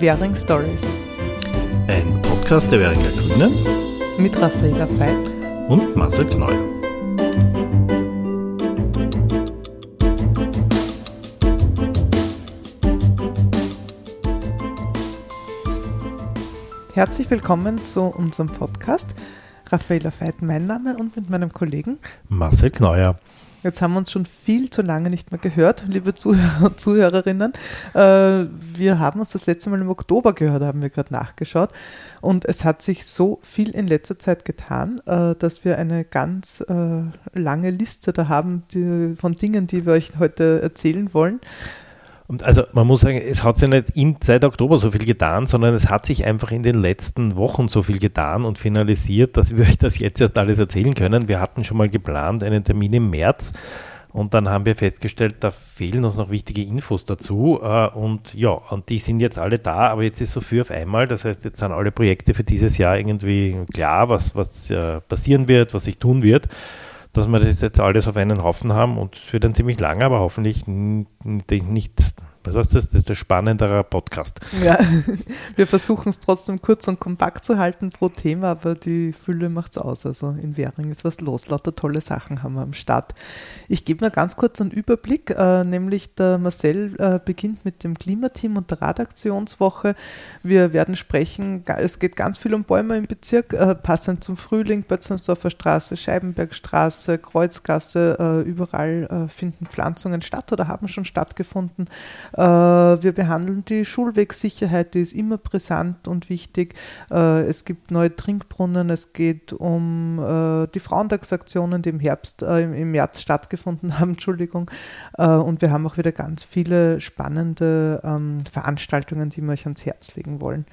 Währing Stories. Ein Podcast der Währinger Grünen mit Raffaela Veit und Marcel Kneu. Herzlich willkommen zu unserem Podcast. Raffaela Veit, mein Name und mit meinem Kollegen Marcel Kneuer. Jetzt haben wir uns schon viel zu lange nicht mehr gehört, liebe Zuhörer und Zuhörerinnen. Äh, wir haben uns das letzte Mal im Oktober gehört, haben wir gerade nachgeschaut. Und es hat sich so viel in letzter Zeit getan, äh, dass wir eine ganz äh, lange Liste da haben von Dingen, die wir euch heute erzählen wollen. Und also man muss sagen, es hat sich nicht in, seit Oktober so viel getan, sondern es hat sich einfach in den letzten Wochen so viel getan und finalisiert, dass wir euch das jetzt erst alles erzählen können. Wir hatten schon mal geplant einen Termin im März und dann haben wir festgestellt, da fehlen uns noch wichtige Infos dazu. Äh, und ja, und die sind jetzt alle da, aber jetzt ist so viel auf einmal. Das heißt, jetzt sind alle Projekte für dieses Jahr irgendwie klar, was, was äh, passieren wird, was sich tun wird dass wir das jetzt alles auf einen Haufen haben und es wird ein ziemlich langer, aber hoffentlich nicht was heißt das? Das ist der spannendere Podcast. Ja, wir versuchen es trotzdem kurz und kompakt zu halten pro Thema, aber die Fülle macht es aus. Also in Währing ist was los. Lauter tolle Sachen haben wir am Start. Ich gebe mir ganz kurz einen Überblick, äh, nämlich der Marcel äh, beginnt mit dem Klimateam und der Radaktionswoche. Wir werden sprechen, es geht ganz viel um Bäume im Bezirk, äh, passend zum Frühling, Bötzensdorfer Straße, Scheibenbergstraße, Kreuzgasse, äh, überall äh, finden Pflanzungen statt oder haben schon stattgefunden. Äh, wir behandeln die Schulwegsicherheit, die ist immer brisant und wichtig. Äh, es gibt neue Trinkbrunnen, es geht um äh, die Frauentagsaktionen, die im Herbst, im März stattgefunden haben, Entschuldigung. Und wir haben auch wieder ganz viele spannende ähm, Veranstaltungen, die wir euch ans Herz legen wollen.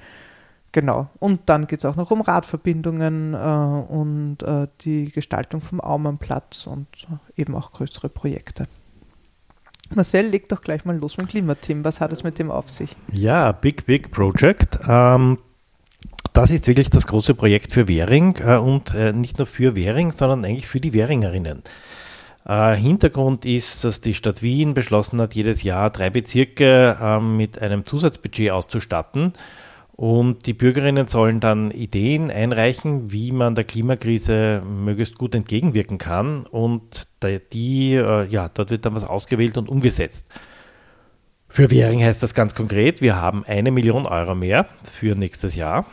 Genau. Und dann geht es auch noch um Radverbindungen und die Gestaltung vom Aumannplatz und eben auch größere Projekte. Marcel, leg doch gleich mal los mit dem Klimateam. Was hat es mit dem auf sich? Ja, Big Big Project. Ähm, das ist wirklich das große Projekt für Währing äh, und äh, nicht nur für Währing, sondern eigentlich für die Währingerinnen. Äh, Hintergrund ist, dass die Stadt Wien beschlossen hat, jedes Jahr drei Bezirke ähm, mit einem Zusatzbudget auszustatten und die Bürgerinnen sollen dann Ideen einreichen, wie man der Klimakrise möglichst gut entgegenwirken kann. Und die, äh, ja, dort wird dann was ausgewählt und umgesetzt. Für Währing heißt das ganz konkret, wir haben eine Million Euro mehr für nächstes Jahr.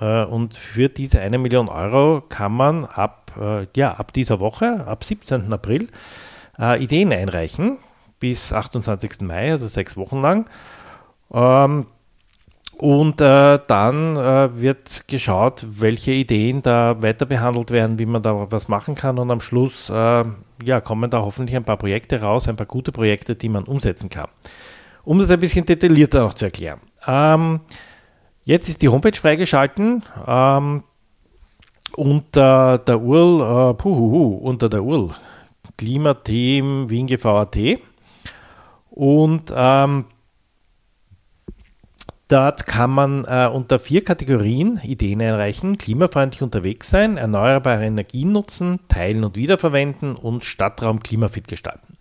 Äh, und für diese eine Million Euro kann man ab, äh, ja, ab dieser Woche, ab 17. April, Ideen einreichen bis 28. Mai, also sechs Wochen lang. Ähm, und äh, dann äh, wird geschaut, welche Ideen da weiter behandelt werden, wie man da was machen kann. Und am Schluss äh, ja, kommen da hoffentlich ein paar Projekte raus, ein paar gute Projekte, die man umsetzen kann. Um das ein bisschen detaillierter noch zu erklären. Ähm, jetzt ist die Homepage freigeschalten. Ähm, unter der URL, äh, puhuhu, unter der URL Klimateam Wien GVAT. Und ähm, Dort kann man äh, unter vier Kategorien Ideen einreichen: klimafreundlich unterwegs sein, erneuerbare Energien nutzen, teilen und wiederverwenden und Stadtraum klimafit gestalten.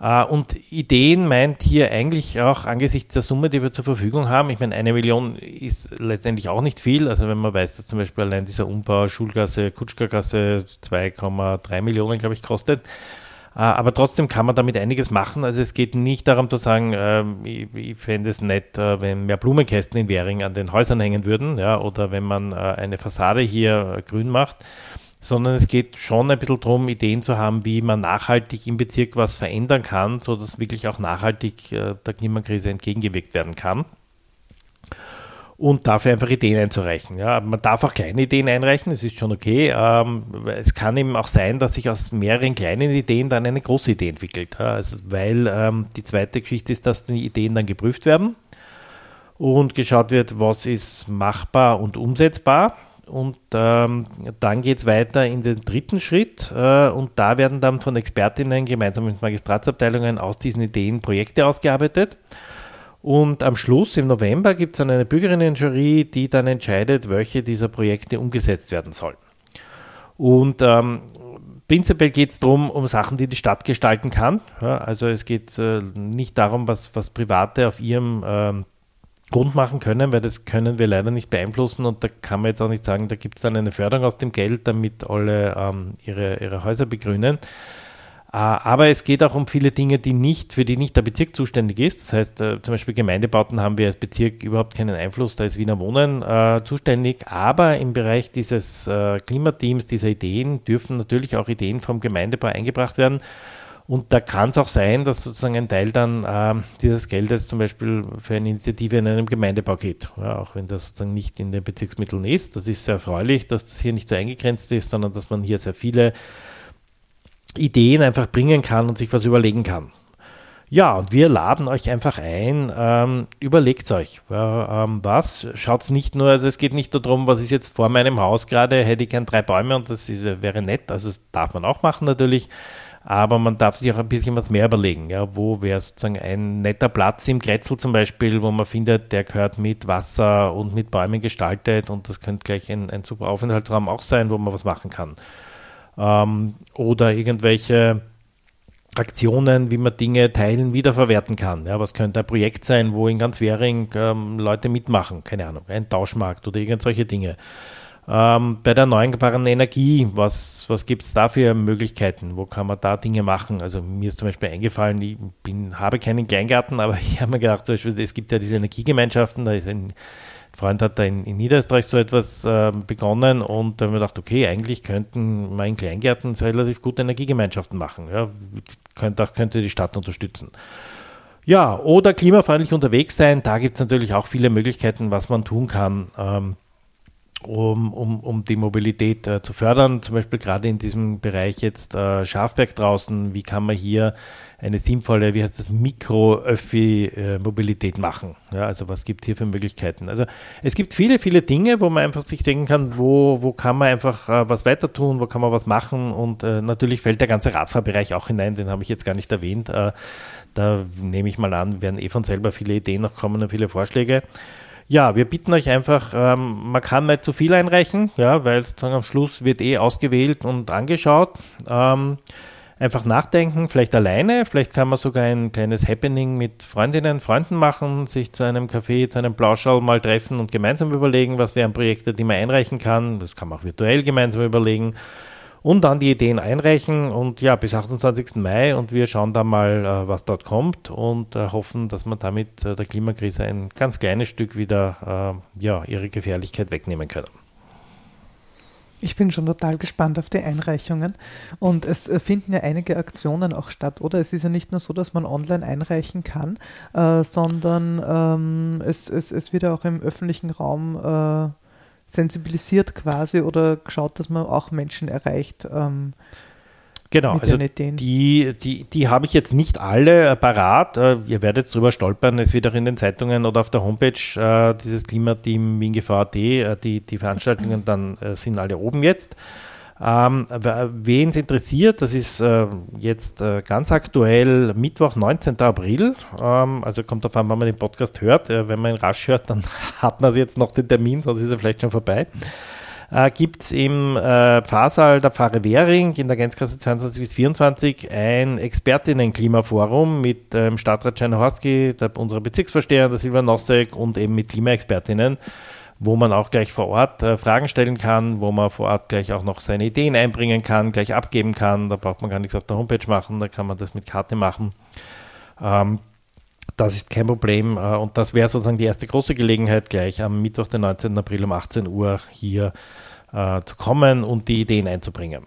Äh, und Ideen meint hier eigentlich auch angesichts der Summe, die wir zur Verfügung haben. Ich meine, eine Million ist letztendlich auch nicht viel. Also wenn man weiß, dass zum Beispiel allein dieser Umbau Schulgasse, Kutschkergasse 2,3 Millionen, glaube ich, kostet aber trotzdem kann man damit einiges machen. Also es geht nicht darum zu sagen, ähm, ich, ich fände es nett, äh, wenn mehr Blumenkästen in Währing an den Häusern hängen würden, ja, oder wenn man äh, eine Fassade hier grün macht, sondern es geht schon ein bisschen darum, Ideen zu haben, wie man nachhaltig im Bezirk was verändern kann, sodass wirklich auch nachhaltig der Klimakrise entgegengewirkt werden kann und dafür einfach Ideen einzureichen. Ja, man darf auch kleine Ideen einreichen, das ist schon okay. Ähm, es kann eben auch sein, dass sich aus mehreren kleinen Ideen dann eine große Idee entwickelt. Ja, also, weil ähm, die zweite Geschichte ist, dass die Ideen dann geprüft werden und geschaut wird, was ist machbar und umsetzbar. Und ähm, dann geht es weiter in den dritten Schritt äh, und da werden dann von Expertinnen gemeinsam mit Magistratsabteilungen aus diesen Ideen Projekte ausgearbeitet. Und am Schluss, im November, gibt es dann eine Bürgerinnen-Jury, die dann entscheidet, welche dieser Projekte umgesetzt werden sollen. Und ähm, prinzipiell geht es darum, um Sachen, die die Stadt gestalten kann. Ja, also es geht äh, nicht darum, was, was Private auf ihrem ähm, rund machen können, weil das können wir leider nicht beeinflussen und da kann man jetzt auch nicht sagen, da gibt es dann eine Förderung aus dem Geld, damit alle ähm, ihre, ihre Häuser begrünen. Äh, aber es geht auch um viele Dinge, die nicht, für die nicht der Bezirk zuständig ist. Das heißt, äh, zum Beispiel Gemeindebauten haben wir als Bezirk überhaupt keinen Einfluss, da ist Wiener Wohnen äh, zuständig. Aber im Bereich dieses äh, Klimateams, dieser Ideen, dürfen natürlich auch Ideen vom Gemeindebau eingebracht werden. Und da kann es auch sein, dass sozusagen ein Teil dann äh, dieses Geldes zum Beispiel für eine Initiative in einem Gemeindebau geht, ja, auch wenn das sozusagen nicht in den Bezirksmitteln ist. Das ist sehr erfreulich, dass das hier nicht so eingegrenzt ist, sondern dass man hier sehr viele Ideen einfach bringen kann und sich was überlegen kann. Ja, und wir laden euch einfach ein, ähm, überlegt euch, äh, ähm, was, schaut es nicht nur, also es geht nicht nur darum, was ist jetzt vor meinem Haus gerade, hätte ich gern drei Bäume und das ist, wäre nett, also das darf man auch machen natürlich, aber man darf sich auch ein bisschen was mehr überlegen, ja, wo wäre sozusagen ein netter Platz im Kretzel zum Beispiel, wo man findet, der gehört mit Wasser und mit Bäumen gestaltet und das könnte gleich ein, ein super Aufenthaltsraum auch sein, wo man was machen kann ähm, oder irgendwelche Aktionen, wie man Dinge teilen, wiederverwerten kann. Ja, was könnte ein Projekt sein, wo in ganz Währing ähm, Leute mitmachen? Keine Ahnung, ein Tauschmarkt oder irgend solche Dinge. Ähm, bei der erneuerbaren Energie, was, was gibt es da für Möglichkeiten? Wo kann man da Dinge machen? Also mir ist zum Beispiel eingefallen, ich bin, habe keinen Kleingarten, aber ich habe mir gedacht, zum Beispiel, es gibt ja diese Energiegemeinschaften, da ist ein Freund hat da in, in Niederösterreich so etwas äh, begonnen und da haben wir gedacht, okay, eigentlich könnten wir in Kleingärten relativ gute Energiegemeinschaften machen. Ja, könnte, könnte die Stadt unterstützen. Ja, oder klimafreundlich unterwegs sein, da gibt es natürlich auch viele Möglichkeiten, was man tun kann. Ähm, um, um, um die Mobilität äh, zu fördern, zum Beispiel gerade in diesem Bereich jetzt äh, Schafberg draußen, wie kann man hier eine sinnvolle, wie heißt das, Mikro-Öffi-Mobilität machen. Ja, also was gibt es hier für Möglichkeiten? Also es gibt viele, viele Dinge, wo man einfach sich denken kann, wo, wo kann man einfach äh, was weiter tun, wo kann man was machen und äh, natürlich fällt der ganze Radfahrbereich auch hinein, den habe ich jetzt gar nicht erwähnt. Äh, da nehme ich mal an, werden eh von selber viele Ideen noch kommen und viele Vorschläge. Ja, wir bitten euch einfach, ähm, man kann nicht zu viel einreichen, ja, weil sozusagen am Schluss wird eh ausgewählt und angeschaut. Ähm, einfach nachdenken, vielleicht alleine, vielleicht kann man sogar ein kleines Happening mit Freundinnen, Freunden machen, sich zu einem Café, zu einem Plauschall mal treffen und gemeinsam überlegen, was wären Projekte, die man einreichen kann. Das kann man auch virtuell gemeinsam überlegen und dann die Ideen einreichen und ja, bis 28. Mai und wir schauen dann mal, äh, was dort kommt und äh, hoffen, dass man damit äh, der Klimakrise ein ganz kleines Stück wieder ja, ihre Gefährlichkeit wegnehmen können. Ich bin schon total gespannt auf die Einreichungen. Und es finden ja einige Aktionen auch statt, oder? Es ist ja nicht nur so, dass man online einreichen kann, äh, sondern ähm, es, es, es wird ja auch im öffentlichen Raum äh, sensibilisiert quasi oder geschaut, dass man auch Menschen erreicht. Ähm, Genau, also die, die, die habe ich jetzt nicht alle parat. Äh, ihr werdet drüber stolpern, es wird auch in den Zeitungen oder auf der Homepage äh, dieses Klimateam Wien GVAT, äh, die, die Veranstaltungen dann äh, sind alle oben jetzt. Ähm, Wen es interessiert, das ist äh, jetzt äh, ganz aktuell Mittwoch, 19. April. Ähm, also kommt auf an, wann man den Podcast hört. Äh, wenn man ihn rasch hört, dann hat man jetzt noch den Termin, sonst ist er vielleicht schon vorbei äh, gibt es im äh, Pfarrsaal der Pfarre Währing in der Gänzkasse 22 bis 24 ein Expertinnen-Klimaforum mit ähm, Stadtrat Czernohorski, unserer Bezirksvorsteher, der Silva Nossek und eben mit Klimaexpertinnen wo man auch gleich vor Ort äh, Fragen stellen kann, wo man vor Ort gleich auch noch seine Ideen einbringen kann, gleich abgeben kann. Da braucht man gar nichts auf der Homepage machen, da kann man das mit Karte machen. Ähm, das ist kein Problem äh, und das wäre sozusagen die erste große Gelegenheit, gleich am Mittwoch, den 19. April um 18 Uhr hier äh, zu kommen und die Ideen einzubringen.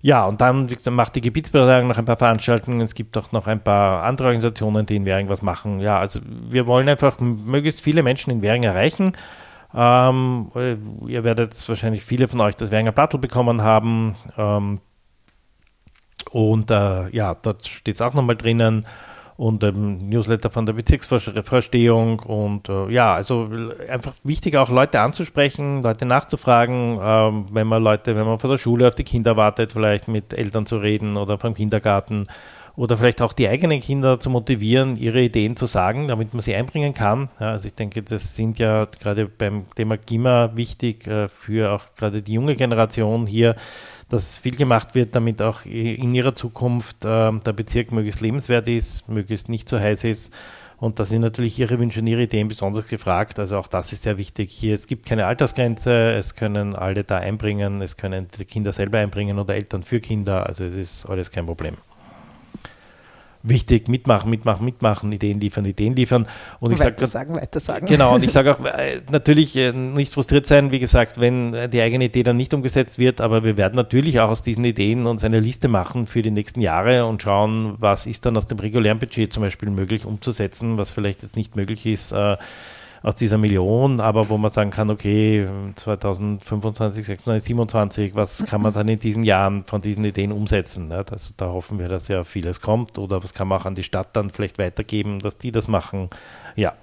Ja, und dann macht die Gebietsbehörde noch ein paar Veranstaltungen. Es gibt auch noch ein paar andere Organisationen, die in Währing was machen. Ja, also wir wollen einfach möglichst viele Menschen in Währing erreichen. Ähm, ihr werdet wahrscheinlich viele von euch das Währinger Plattel bekommen haben. Ähm, und äh, ja, dort steht es auch nochmal drinnen und ähm, Newsletter von der Bezirksverstehung und äh, ja, also einfach wichtig auch Leute anzusprechen, Leute nachzufragen, ähm, wenn man Leute, wenn man von der Schule auf die Kinder wartet, vielleicht mit Eltern zu reden oder vom Kindergarten oder vielleicht auch die eigenen Kinder zu motivieren, ihre Ideen zu sagen, damit man sie einbringen kann. Ja, also ich denke, das sind ja gerade beim Thema Klima wichtig äh, für auch gerade die junge Generation hier dass viel gemacht wird, damit auch in ihrer Zukunft äh, der Bezirk möglichst lebenswert ist, möglichst nicht zu heiß ist. Und da sind natürlich Ihre Wünsche und Ihre Ideen besonders gefragt. Also auch das ist sehr wichtig. Hier, es gibt keine Altersgrenze, es können alle da einbringen, es können die Kinder selber einbringen oder Eltern für Kinder. Also es ist alles kein Problem wichtig, mitmachen, mitmachen, mitmachen, Ideen liefern, Ideen liefern. Und ich weiter sag, sagen, weiter sagen. Genau, und ich sage auch, äh, natürlich äh, nicht frustriert sein, wie gesagt, wenn äh, die eigene Idee dann nicht umgesetzt wird, aber wir werden natürlich auch aus diesen Ideen uns eine Liste machen für die nächsten Jahre und schauen, was ist dann aus dem regulären Budget zum Beispiel möglich umzusetzen, was vielleicht jetzt nicht möglich ist aus dieser Million, aber wo man sagen kann, okay, 2025, 26, 27, was kann man dann in diesen Jahren von diesen Ideen umsetzen? Ne? Also da hoffen wir, dass ja vieles kommt oder was kann man auch an die Stadt dann vielleicht weitergeben, dass die das machen. Ja,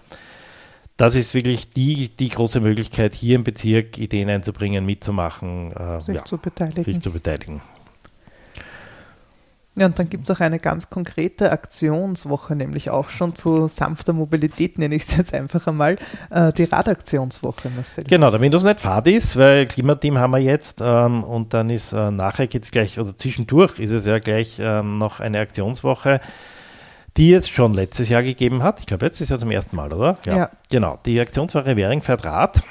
das ist wirklich die, die große Möglichkeit, hier im Bezirk Ideen einzubringen, mitzumachen, äh, sich, ja, zu beteiligen. sich zu beteiligen. Ja, und dann gibt es auch eine ganz konkrete Aktionswoche, nämlich auch schon zu sanfter Mobilität, nenne ich es jetzt einfach einmal, äh, die Radaktionswoche. Marcel. Genau, damit das nicht fad ist, weil Klimateam haben wir jetzt ähm, und dann ist äh, nachher geht es gleich, oder zwischendurch ist es ja gleich ähm, noch eine Aktionswoche, die es schon letztes Jahr gegeben hat. Ich glaube, letztes Jahr zum ersten Mal, oder? Ja. ja. Genau, die Aktionswoche Währing fährt Rad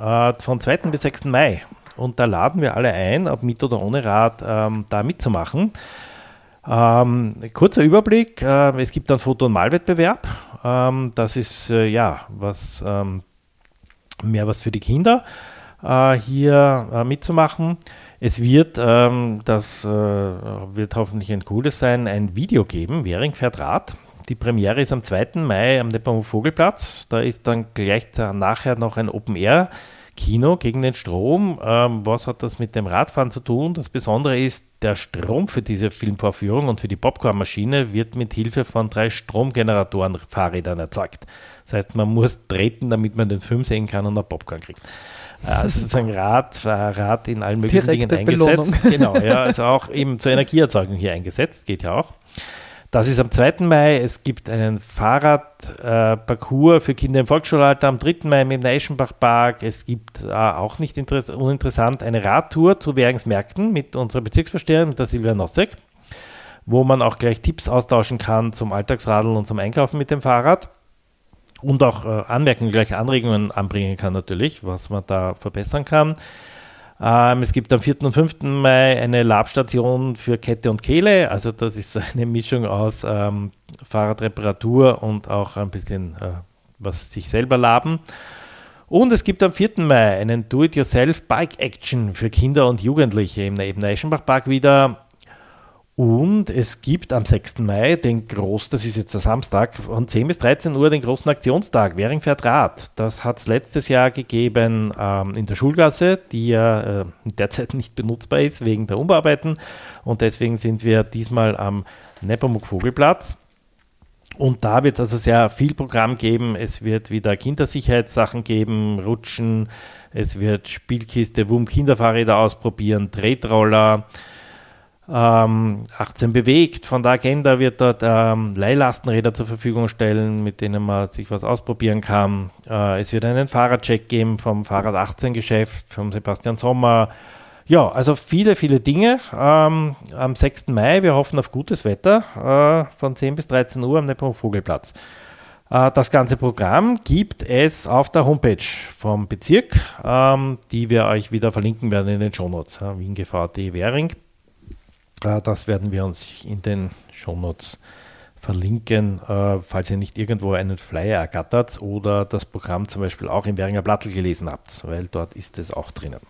äh, von 2. bis 6. Mai. Und da laden wir alle ein, ob mit oder ohne Rad, ähm, da mitzumachen. Ähm, kurzer Überblick, äh, es gibt einen Foto- und Malwettbewerb. Ähm, das ist äh, ja was ähm, mehr was für die Kinder äh, hier äh, mitzumachen. Es wird, ähm, das äh, wird hoffentlich ein cooles sein, ein Video geben, Währing fährt Rad. Die Premiere ist am 2. Mai am Nepomuk Vogelplatz. Da ist dann gleich nachher noch ein Open Air Kino gegen den Strom. Ähm, was hat das mit dem Radfahren zu tun? Das Besondere ist, der Strom für diese Filmvorführung und für die Popcornmaschine wird mit Hilfe von drei Stromgeneratoren Fahrrädern erzeugt. Das heißt, man muss treten, damit man den Film sehen kann und noch Popcorn kriegt. Also sozusagen Rad, Rad in allen möglichen Direkte Dingen eingesetzt. Belohnung. Genau, ja, also auch eben zur Energieerzeugung hier eingesetzt, geht ja auch. Das ist am 2. Mai. Es gibt einen Fahrradparcours äh, für Kinder im Volksschulalter am 3. Mai im Neischenbach Park. Es gibt äh, auch nicht uninteressant eine Radtour zu Währungsmärkten mit unserer Bezirksvorsteherin, mit der Silvia Nossek, wo man auch gleich Tipps austauschen kann zum Alltagsradeln und zum Einkaufen mit dem Fahrrad und auch äh, Anmerkungen, gleich Anregungen anbringen kann natürlich, was man da verbessern kann. Ähm, es gibt am 4. und 5. Mai eine Labstation für Kette und Kehle. Also das ist so eine Mischung aus ähm, Fahrradreparatur und auch ein bisschen äh, was sich selber laben. Und es gibt am 4. Mai einen Do-it-yourself Bike Action für Kinder und Jugendliche im Eschenbach Park wieder. Und es gibt am 6. Mai den großen, das ist jetzt der Samstag, von 10 bis 13 Uhr den großen Aktionstag, Währing fährt Rad. Das hat es letztes Jahr gegeben ähm, in der Schulgasse, die ja äh, derzeit nicht benutzbar ist wegen der Umbearbeiten. Und deswegen sind wir diesmal am Nepomuk Vogelplatz. Und da wird es also sehr viel Programm geben. Es wird wieder Kindersicherheitssachen geben, Rutschen, es wird Spielkiste, Wum Kinderfahrräder ausprobieren, Tretroller ähm, 18 bewegt. Von der Agenda wird dort ähm, Leihlastenräder zur Verfügung stellen, mit denen man sich was ausprobieren kann. Äh, es wird einen Fahrradcheck geben vom Fahrrad 18 Geschäft, vom Sebastian Sommer. Ja, also viele, viele Dinge ähm, am 6. Mai. Wir hoffen auf gutes Wetter äh, von 10 bis 13 Uhr am Nepomuk Vogelplatz. Äh, das ganze Programm gibt es auf der Homepage vom Bezirk, ähm, die wir euch wieder verlinken werden in den Shownotes. Äh, WienGV.de Währing. Das werden wir uns in den Shownotes verlinken, äh, falls ihr nicht irgendwo einen Flyer ergattert oder das Programm zum Beispiel auch im Währinger Blattl gelesen habt, weil dort ist es auch drinnen.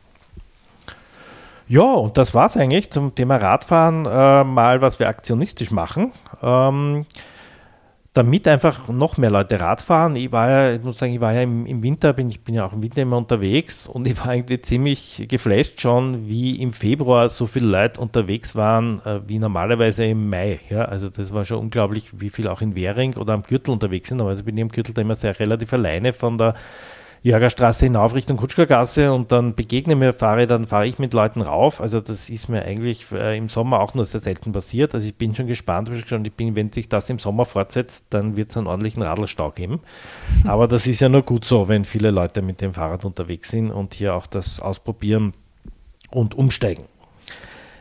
Ja, und das war es eigentlich zum Thema Radfahren, äh, mal was wir aktionistisch machen. Ähm, damit einfach noch mehr Leute Rad fahren. Ich war ja, ich muss sagen, ich war ja im, im, Winter, bin, ich bin ja auch im Winter immer unterwegs und ich war eigentlich ziemlich geflasht schon, wie im Februar so viele Leute unterwegs waren, äh, wie normalerweise im Mai. Ja, also das war schon unglaublich, wie viel auch in Währing oder am Gürtel unterwegs sind. Aber also bin ich am Gürtel da immer sehr relativ alleine von der Jörgerstraße hinauf Richtung Kutschkergasse und dann begegne mir Fahrer, dann fahre ich mit Leuten rauf. Also das ist mir eigentlich äh, im Sommer auch nur sehr selten passiert. Also ich bin schon gespannt, ich schon, ich bin, wenn sich das im Sommer fortsetzt, dann wird es einen ordentlichen Radlstau geben. Aber das ist ja nur gut so, wenn viele Leute mit dem Fahrrad unterwegs sind und hier auch das ausprobieren und umsteigen.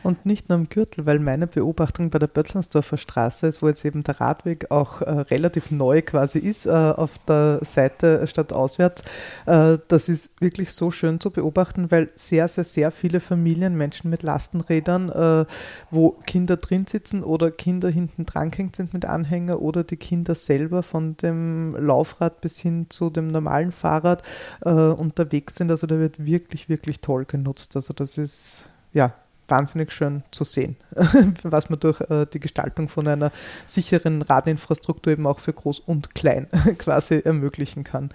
Und nicht nur am Gürtel, weil meine Beobachtung bei der Bötzlansdorfer Straße ist, wo jetzt eben der Radweg auch äh, relativ neu quasi ist, äh, auf der Seite statt auswärts, äh, das ist wirklich so schön zu beobachten, weil sehr, sehr, sehr viele Familien, Menschen mit Lastenrädern, äh, wo Kinder drin sitzen oder Kinder hinten dran hängt sind mit Anhänger oder die Kinder selber von dem Laufrad bis hin zu dem normalen Fahrrad äh, unterwegs sind. Also da wird wirklich, wirklich toll genutzt. Also das ist ja wahnsinnig schön zu sehen, was man durch äh, die Gestaltung von einer sicheren Radinfrastruktur eben auch für Groß und Klein quasi ermöglichen kann.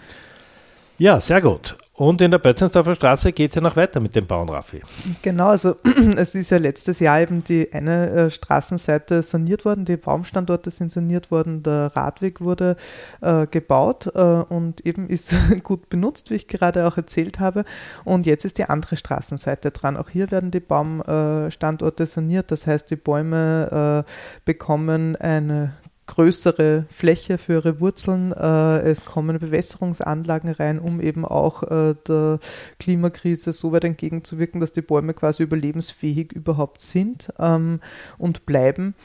Ja, sehr gut. Und in der Bötzensdorfer Straße geht es ja noch weiter mit dem Bauen, Raffi. Genau, also es ist ja letztes Jahr eben die eine äh, Straßenseite saniert worden, die Baumstandorte sind saniert worden, der Radweg wurde äh, gebaut äh, und eben ist gut benutzt, wie ich gerade auch erzählt habe. Und jetzt ist die andere Straßenseite dran. Auch hier werden die Baumstandorte saniert, das heißt, die Bäume äh, bekommen eine größere Fläche für ihre Wurzeln. Äh, es kommen Bewässerungsanlagen rein, um eben auch äh, der Klimakrise so weit entgegenzuwirken, dass die Bäume quasi überlebensfähig überhaupt sind ähm, und bleiben.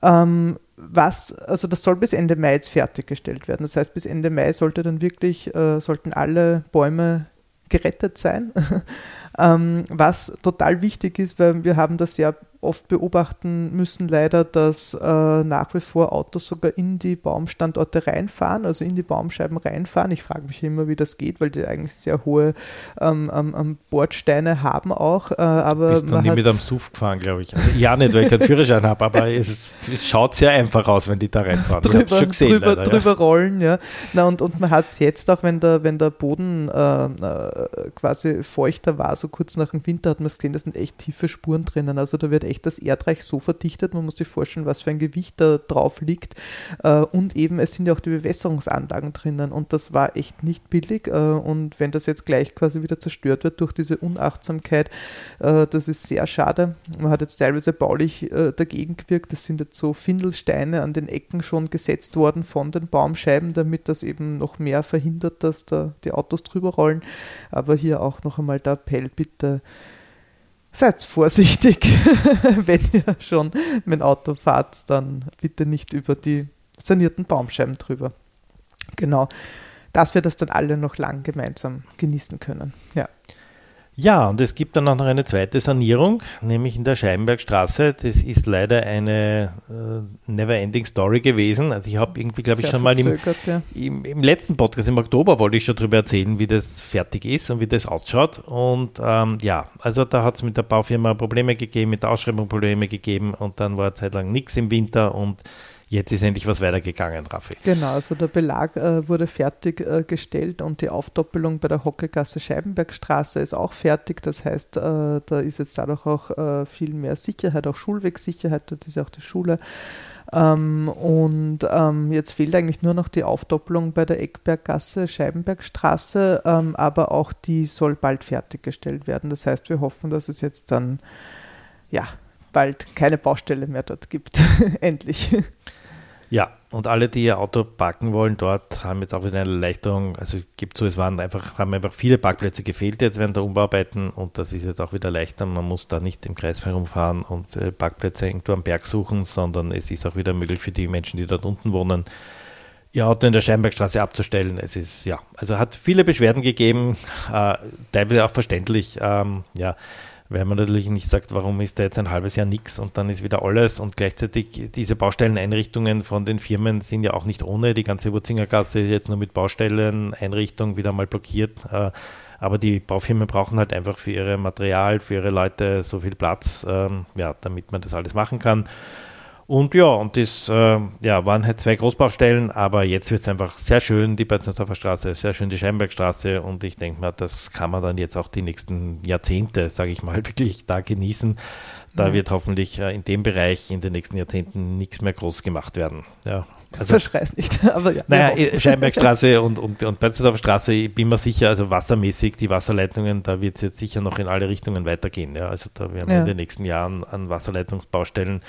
Ähm, was, also das soll bis Ende Mai jetzt fertiggestellt werden. Das heißt, bis Ende Mai sollte dann wirklich, äh, sollten alle Bäume gerettet sein. ähm, was total wichtig ist, weil wir haben das ja oft beobachten müssen leider, dass äh, nach wie vor Autos sogar in die Baumstandorte reinfahren, also in die Baumscheiben reinfahren. Ich frage mich immer, wie das geht, weil die eigentlich sehr hohe ähm, ähm, Bordsteine haben auch. Äh, aber Bist du nie mit einem SUV gefahren, glaube ich. Also ja nicht, weil ich keinen Führerschein habe, aber es, es, schaut sehr einfach aus, wenn die da reinfahren. drüber, schon gesehen, drüber, leider, drüber ja. rollen, ja. Na, und, und man hat es jetzt auch, wenn der, wenn der Boden äh, äh, quasi feuchter war, so kurz nach dem Winter hat man es gesehen, da sind echt tiefe Spuren drinnen. Also da wird echt das Erdreich so verdichtet, man muss sich vorstellen, was für ein Gewicht da drauf liegt. Äh, und eben, es sind ja auch die Bewässerungsanlagen drinnen und das war echt nicht billig. Äh, und wenn das jetzt gleich quasi wieder zerstört wird durch diese Unachtsamkeit, äh, das ist sehr schade. Man hat jetzt teilweise baulich dagegen gewirkt. Das sind jetzt so Findelsteine an den Ecken schon gesetzt worden von den Baumscheiben, damit das eben noch mehr verhindert, dass da die Autos drüber rollen. Aber hier auch noch einmal der Appell, bitte seid vorsichtig, wenn ihr schon mit dem Auto fahrt, dann bitte nicht über die sanierten Baumscheiben drüber. Genau, dass wir das dann alle noch lang gemeinsam genießen können. Ja. Ja, und es gibt dann auch noch eine zweite Sanierung, nämlich in der Scheibenbergstraße. Das ist leider eine äh, never-ending Story gewesen. Also ich habe irgendwie, glaube ich, schon mal im, ja. im, im, letzten Podcast im Oktober wollte ich schon darüber erzählen, wie das fertig ist und wie das ausschaut. Und ähm, ja, also da hat es mit der Baufirma Probleme gegeben, mit der Ausschreibung Probleme gegeben und dann war zeitlang nichts im Winter und Jetzt ist endlich was weitergegangen, Raffi. Genau, also der Belag äh, wurde fertiggestellt äh, und die Aufdoppelung bei der Hockegasse Scheibenbergstraße ist auch fertig. Das heißt, äh, da ist jetzt dadurch auch äh, viel mehr Sicherheit, auch Schulwegsicherheit, das ist ja auch die Schule. Ähm, und ähm, jetzt fehlt eigentlich nur noch die Aufdoppelung bei der Eckberggasse, Scheibenbergstraße, ähm, aber auch die soll bald fertiggestellt werden. Das heißt, wir hoffen, dass es jetzt dann ja, bald keine Baustelle mehr dort gibt. Endlich. Ja, und alle, die ihr Auto parken wollen, dort haben jetzt auch wieder eine Erleichterung. Also gibt so, es waren einfach, haben einfach viele Parkplätze gefehlt jetzt während der Umbauarbeiten und das ist jetzt auch wieder leichter. Man muss da nicht im Kreis herumfahren und äh, Parkplätze irgendwo am Berg suchen, sondern es ist auch wieder möglich für die Menschen, die dort unten wohnen, ihr Auto in der Scheinbergstraße abzustellen. Es ist, ja, also hat viele Beschwerden gegeben, äh, teilweise auch verständlich. Ähm, ja, weil man natürlich nicht sagt, warum ist da jetzt ein halbes Jahr nichts und dann ist wieder alles und gleichzeitig diese Baustelleneinrichtungen von den Firmen sind ja auch nicht ohne. Die ganze Wurzingergasse ist jetzt nur mit Baustelleneinrichtung wieder mal blockiert. Äh, aber die Baufirmen brauchen halt einfach für ihre Material, für ihre Leute so viel Platz, ähm, ja, damit man das alles machen kann. Und ja, und das äh, ja, waren halt zwei Großbaustellen, aber jetzt wird es einfach sehr schön, die Bernsdorfer Straße, sehr schön die Scheinbergstraße und ich denke mal, das kann man dann jetzt auch die nächsten Jahrzehnte, sage ich mal, wirklich da genießen. Da ja. wird hoffentlich äh, in dem Bereich in den nächsten Jahrzehnten nichts mehr groß gemacht werden. Ja. Also, Verschreiß nicht, aber ja. Naja, äh, Scheinbergstraße und, und, und Bernsdorfer Straße, ich bin mir sicher, also wassermäßig, die Wasserleitungen, da wird es jetzt sicher noch in alle Richtungen weitergehen. Ja. Also da werden wir ja. in den nächsten Jahren an Wasserleitungsbaustellen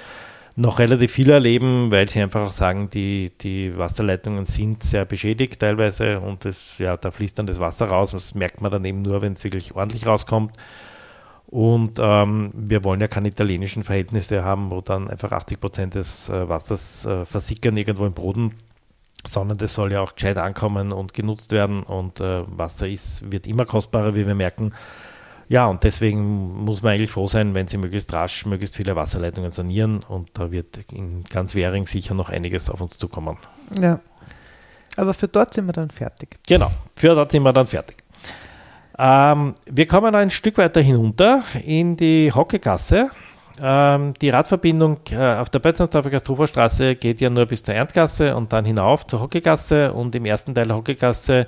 noch relativ viel erleben, weil sie einfach auch sagen, die, die Wasserleitungen sind sehr beschädigt teilweise und das, ja, da fließt dann das Wasser raus. Das merkt man dann eben nur, wenn es wirklich ordentlich rauskommt. Und ähm, wir wollen ja keine italienischen Verhältnisse haben, wo dann einfach 80 Prozent des äh, Wassers äh, versickern irgendwo im Boden, sondern das soll ja auch gescheit ankommen und genutzt werden. Und äh, Wasser ist, wird immer kostbarer, wie wir merken. Ja, und deswegen muss man eigentlich froh sein, wenn sie möglichst rasch möglichst viele Wasserleitungen sanieren. Und da wird in ganz Währing sicher noch einiges auf uns zukommen. Ja. Aber für dort sind wir dann fertig. Genau, für dort sind wir dann fertig. Ähm, wir kommen ein Stück weiter hinunter in die Hockegasse. Ähm, die Radverbindung äh, auf der Bötzensdorfer Gastroferstraße geht ja nur bis zur Erntgasse und dann hinauf zur Hockegasse. Und im ersten Teil der Hockegasse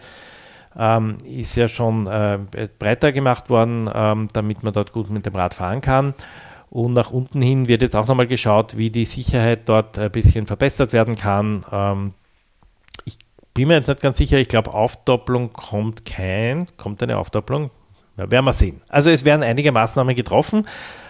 ähm, ist ja schon äh, breiter gemacht worden, ähm, damit man dort gut mit dem Rad fahren kann. Und nach unten hin wird jetzt auch nochmal geschaut, wie die Sicherheit dort ein bisschen verbessert werden kann. Ähm, ich bin mir jetzt nicht ganz sicher, ich glaube, Aufdopplung kommt kein. Kommt eine Aufdopplung? Ja, werden wir sehen. Also es werden einige Maßnahmen getroffen.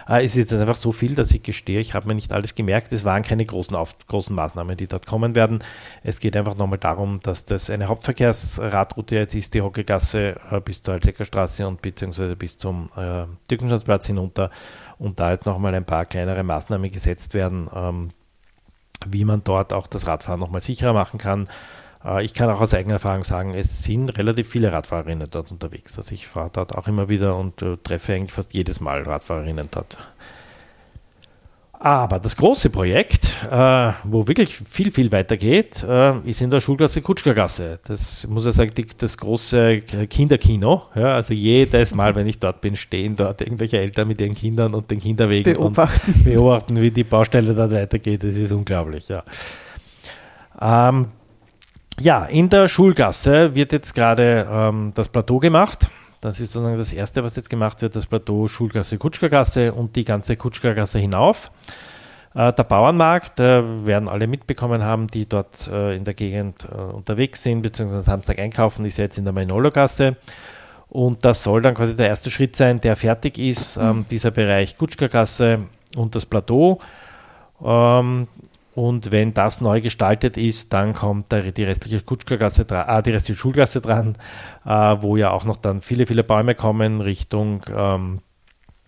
Äh, es ist jetzt einfach so viel, dass ich gestehe, ich habe mir nicht alles gemerkt. Es waren keine großen, auf, großen Maßnahmen, die dort kommen werden. Es geht einfach nochmal darum, dass das eine Hauptverkehrsradroute jetzt ist, die Hockegasse äh, bis zur Altlecker Straße und beziehungsweise bis zum äh, Türkenschanzplatz hinunter und da jetzt nochmal ein paar kleinere Maßnahmen gesetzt werden, ähm, wie man dort auch das Radfahren nochmal sicherer machen kann. Äh, ich kann auch aus eigener Erfahrung sagen, es sind relativ viele Radfahrerinnen dort unterwegs. Also ich fahre dort auch immer wieder und äh, treffe eigentlich fast jedes Mal Radfahrerinnen dort. Aber das große Projekt, äh, wo wirklich viel, viel weitergeht, äh, ist in der Schulklasse Kutschkergasse. Das muss ich sagen, die, das große Kinderkino. Ja, also jedes Mal, wenn ich dort bin, stehen dort irgendwelche Eltern mit ihren Kindern und den Kinderwegen beobachten. und beobachten, wie die Baustelle dort weitergeht. Das ist unglaublich, ja. Ähm, ja, in der Schulgasse wird jetzt gerade ähm, das Plateau gemacht. Das ist sozusagen das Erste, was jetzt gemacht wird, das Plateau Schulgasse, Kutschkergasse und die ganze Kutschkergasse hinauf. Äh, der Bauernmarkt äh, werden alle mitbekommen haben, die dort äh, in der Gegend äh, unterwegs sind, beziehungsweise Samstag einkaufen, ist ja jetzt in der Mainolo-Gasse. Und das soll dann quasi der erste Schritt sein, der fertig ist, ähm, dieser Bereich Kutschkergasse und das Plateau. Ähm, und wenn das neu gestaltet ist, dann kommt die restliche Kutschkergasse äh, die restliche Schulgasse dran, äh, wo ja auch noch dann viele, viele Bäume kommen Richtung ähm,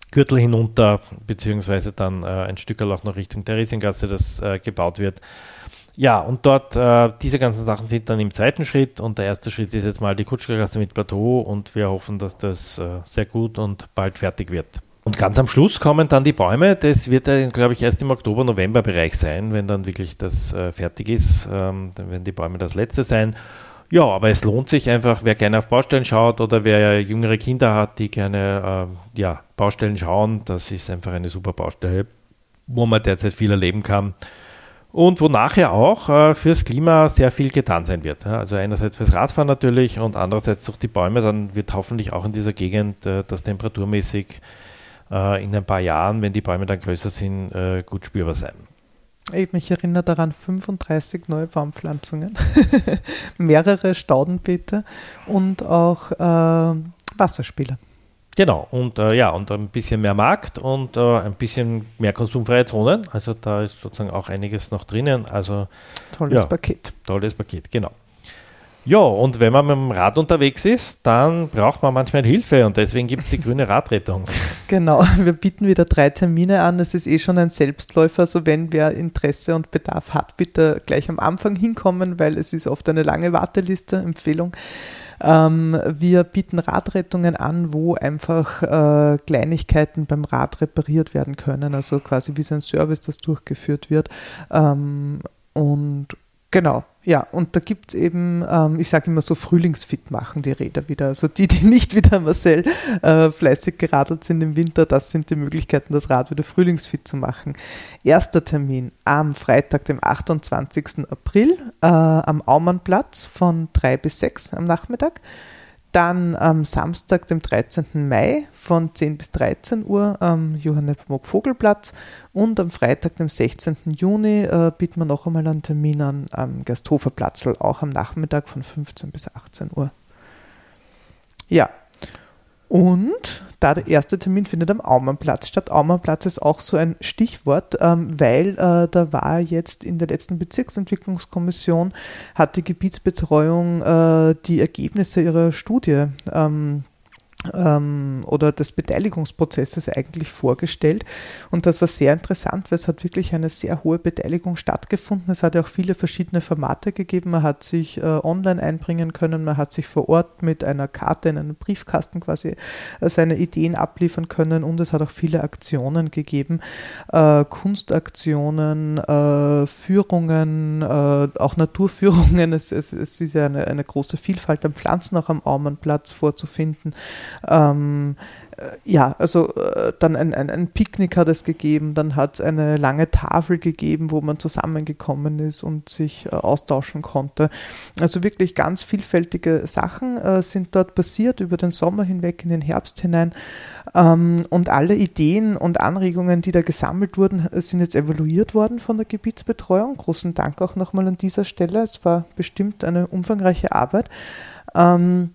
Gürtel hinunter, beziehungsweise dann äh, ein Stück auch noch Richtung Theresiengasse, das äh, gebaut wird. Ja, und dort, äh, diese ganzen Sachen sind dann im zweiten Schritt und der erste Schritt ist jetzt mal die Kutschkergasse mit Plateau und wir hoffen, dass das äh, sehr gut und bald fertig wird. Und ganz am Schluss kommen dann die Bäume. Das wird, glaube ich, erst im Oktober-November-Bereich sein, wenn dann wirklich das äh, fertig ist. Ähm, dann werden die Bäume das letzte sein. Ja, aber es lohnt sich einfach, wer gerne auf Baustellen schaut oder wer jüngere Kinder hat, die gerne äh, ja, Baustellen schauen. Das ist einfach eine super Baustelle, wo man derzeit viel erleben kann und wo nachher auch äh, fürs Klima sehr viel getan sein wird. Also einerseits fürs Radfahren natürlich und andererseits durch die Bäume, dann wird hoffentlich auch in dieser Gegend äh, das temperaturmäßig äh, in ein paar Jahren, wenn die Bäume dann größer sind, äh, gut spürbar sein. Ich mich erinnere daran, 35 neue Baumpflanzungen, mehrere Staudenbeete und auch äh, Wasserspiele. Genau, und äh, ja, und ein bisschen mehr Markt und äh, ein bisschen mehr konsumfreie Zonen. Also da ist sozusagen auch einiges noch drinnen. Also tolles ja, Paket. Tolles Paket, genau. Ja, und wenn man mit dem Rad unterwegs ist, dann braucht man manchmal Hilfe und deswegen gibt es die grüne Radrettung. Genau, wir bieten wieder drei Termine an. Es ist eh schon ein Selbstläufer, also wenn wer Interesse und Bedarf hat, bitte gleich am Anfang hinkommen, weil es ist oft eine lange Warteliste, Empfehlung. Ähm, wir bieten Radrettungen an, wo einfach äh, Kleinigkeiten beim Rad repariert werden können, also quasi wie so ein Service, das durchgeführt wird. Ähm, und Genau, ja, und da gibt es eben, ähm, ich sage immer so, frühlingsfit machen die Räder wieder. Also die, die nicht wie der Marcel äh, fleißig geradelt sind im Winter, das sind die Möglichkeiten, das Rad wieder frühlingsfit zu machen. Erster Termin am Freitag, dem 28. April äh, am Aumannplatz von 3 bis 6 am Nachmittag. Dann am Samstag, dem 13. Mai von 10 bis 13 Uhr am Johannes Mock Vogelplatz und am Freitag, dem 16. Juni, äh, bieten wir noch einmal einen Termin an am Gersthoferplatz, auch am Nachmittag von 15 bis 18 Uhr. Ja, und da der erste Termin findet am Aumannplatz statt. Aumannplatz ist auch so ein Stichwort, ähm, weil äh, da war jetzt in der letzten Bezirksentwicklungskommission, hat die Gebietsbetreuung äh, die Ergebnisse ihrer Studie ähm, ähm, oder des Beteiligungsprozesses eigentlich vorgestellt. Und das war sehr interessant, weil es hat wirklich eine sehr hohe Beteiligung stattgefunden. Es hat ja auch viele verschiedene Formate gegeben. Man hat sich äh, online einbringen können, man hat sich vor Ort mit einer Karte in einem Briefkasten quasi äh, seine Ideen abliefern können und es hat auch viele Aktionen gegeben, äh, Kunstaktionen, äh, Führungen, äh, auch Naturführungen. Es, es, es ist ja eine, eine große Vielfalt an Pflanzen auch am Aumannplatz vorzufinden. Ähm, äh, ja, also äh, dann ein, ein, ein, Picknick hat es gegeben, dann hat es eine lange Tafel gegeben, wo man zusammengekommen ist und sich äh, austauschen konnte. Also wirklich ganz vielfältige Sachen äh, sind dort passiert über den Sommer hinweg in den Herbst hinein. Ähm, und alle Ideen und Anregungen, die da gesammelt wurden, sind jetzt evaluiert worden von der Gebietsbetreuung. Großen Dank auch nochmal an dieser Stelle. Es war bestimmt eine umfangreiche Arbeit. Ähm,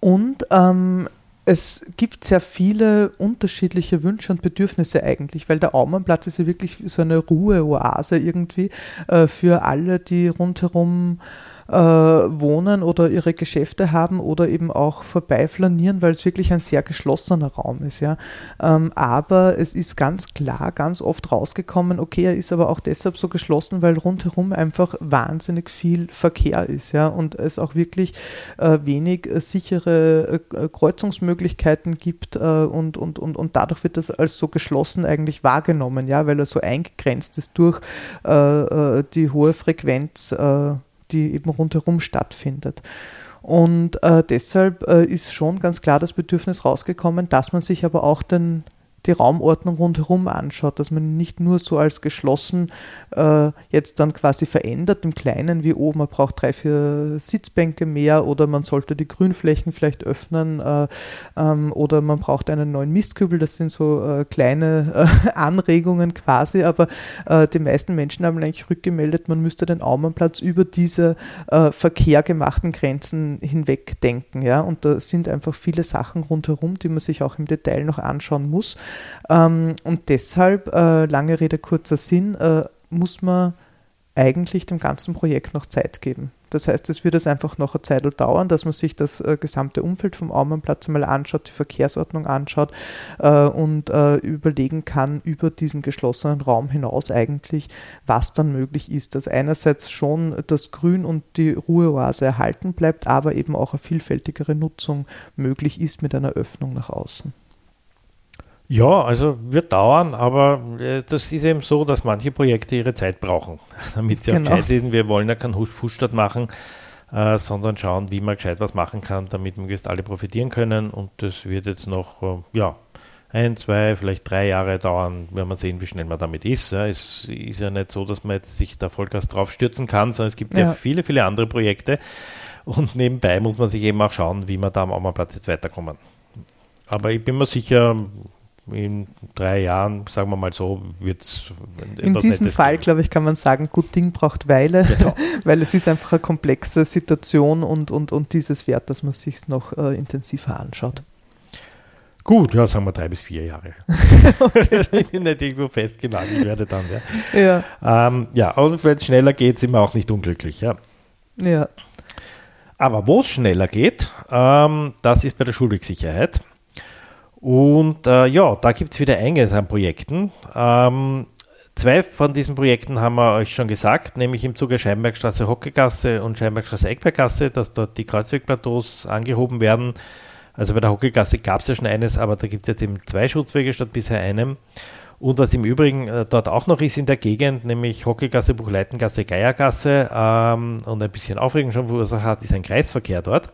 und ähm, es gibt sehr viele unterschiedliche Wünsche und Bedürfnisse eigentlich, weil der Aumannplatz ist ja wirklich so eine Ruheoase irgendwie äh, für alle, die rundherum äh, wohnen oder ihre Geschäfte haben oder eben auch vorbeiflanieren, weil es wirklich ein sehr geschlossener Raum ist. Ja. Ähm, aber es ist ganz klar, ganz oft rausgekommen, okay, er ist aber auch deshalb so geschlossen, weil rundherum einfach wahnsinnig viel Verkehr ist ja, und es auch wirklich äh, wenig äh, sichere äh, Kreuzungsmöglichkeiten gibt äh, und, und, und, und dadurch wird das als so geschlossen eigentlich wahrgenommen, ja, weil er so eingegrenzt ist durch äh, die hohe Frequenz die eben rundherum stattfindet. Und äh, deshalb äh, ist schon ganz klar das Bedürfnis rausgekommen, dass man sich aber auch den die Raumordnung rundherum anschaut, dass man nicht nur so als geschlossen äh, jetzt dann quasi verändert im Kleinen wie oben, man braucht drei, vier Sitzbänke mehr oder man sollte die Grünflächen vielleicht öffnen äh, ähm, oder man braucht einen neuen Mistkübel, das sind so äh, kleine äh, Anregungen quasi, aber äh, die meisten Menschen haben eigentlich rückgemeldet, man müsste den Aumannplatz über diese äh, verkehrgemachten Grenzen hinweg denken, ja, und da sind einfach viele Sachen rundherum, die man sich auch im Detail noch anschauen muss. Ähm, und deshalb, äh, lange Rede, kurzer Sinn, äh, muss man eigentlich dem ganzen Projekt noch Zeit geben. Das heißt, es wird es einfach noch eine Zeit dauern, dass man sich das äh, gesamte Umfeld vom Aumannplatz einmal anschaut, die Verkehrsordnung anschaut äh, und äh, überlegen kann über diesen geschlossenen Raum hinaus eigentlich, was dann möglich ist. Dass einerseits schon das Grün und die Ruheoase erhalten bleibt, aber eben auch eine vielfältigere Nutzung möglich ist mit einer Öffnung nach außen. Ja, also wird dauern, aber äh, das ist eben so, dass manche Projekte ihre Zeit brauchen, damit sie genau. auch gescheit sind. Wir wollen ja keinen Husch-Fusch machen, äh, sondern schauen, wie man gescheit was machen kann, damit möglichst alle profitieren können. Und das wird jetzt noch, äh, ja, ein, zwei, vielleicht drei Jahre dauern, wenn man sehen, wie schnell man damit ist. Ja, es ist ja nicht so, dass man jetzt sich da Vollgas drauf stürzen kann, sondern es gibt ja, ja viele, viele andere Projekte. Und nebenbei muss man sich eben auch schauen, wie man da am Aumannplatz jetzt weiterkommen. Aber ich bin mir sicher, in drei Jahren, sagen wir mal so, wird es. In diesem Fall, glaube ich, kann man sagen, gut Ding braucht Weile, genau. weil es ist einfach eine komplexe Situation und, und, und dieses wert, dass man sich noch äh, intensiver anschaut. Gut, ja, sagen wir drei bis vier Jahre. nicht irgendwo festgenagelt werde dann, ja. Ja, ähm, ja und wenn es schneller geht, sind wir auch nicht unglücklich, ja. Ja. Aber wo es schneller geht, ähm, das ist bei der Schulwegsicherheit. Und äh, ja, da gibt es wieder einiges an Projekten. Ähm, zwei von diesen Projekten haben wir euch schon gesagt, nämlich im Zuge Scheinbergstraße Hockegasse und Scheinbergstraße Eckberggasse, dass dort die Kreuzwegplateaus angehoben werden. Also bei der Hockegasse gab es ja schon eines, aber da gibt es jetzt eben zwei Schutzwege statt bisher einem. Und was im Übrigen äh, dort auch noch ist in der Gegend, nämlich Hockeygasse, Buchleitengasse, Geiergasse ähm, und ein bisschen Aufregung schon verursacht hat, ist ein Kreisverkehr dort.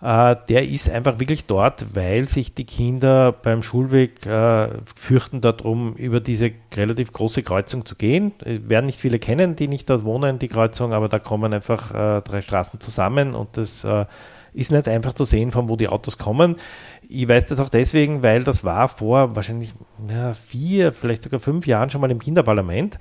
Äh, der ist einfach wirklich dort, weil sich die Kinder beim Schulweg äh, fürchten darum, über diese relativ große Kreuzung zu gehen. Werden nicht viele kennen, die nicht dort wohnen, die Kreuzung, aber da kommen einfach äh, drei Straßen zusammen und das äh, ist nicht einfach zu sehen, von wo die Autos kommen. Ich weiß das auch deswegen, weil das war vor wahrscheinlich ja, vier, vielleicht sogar fünf Jahren schon mal im Kinderparlament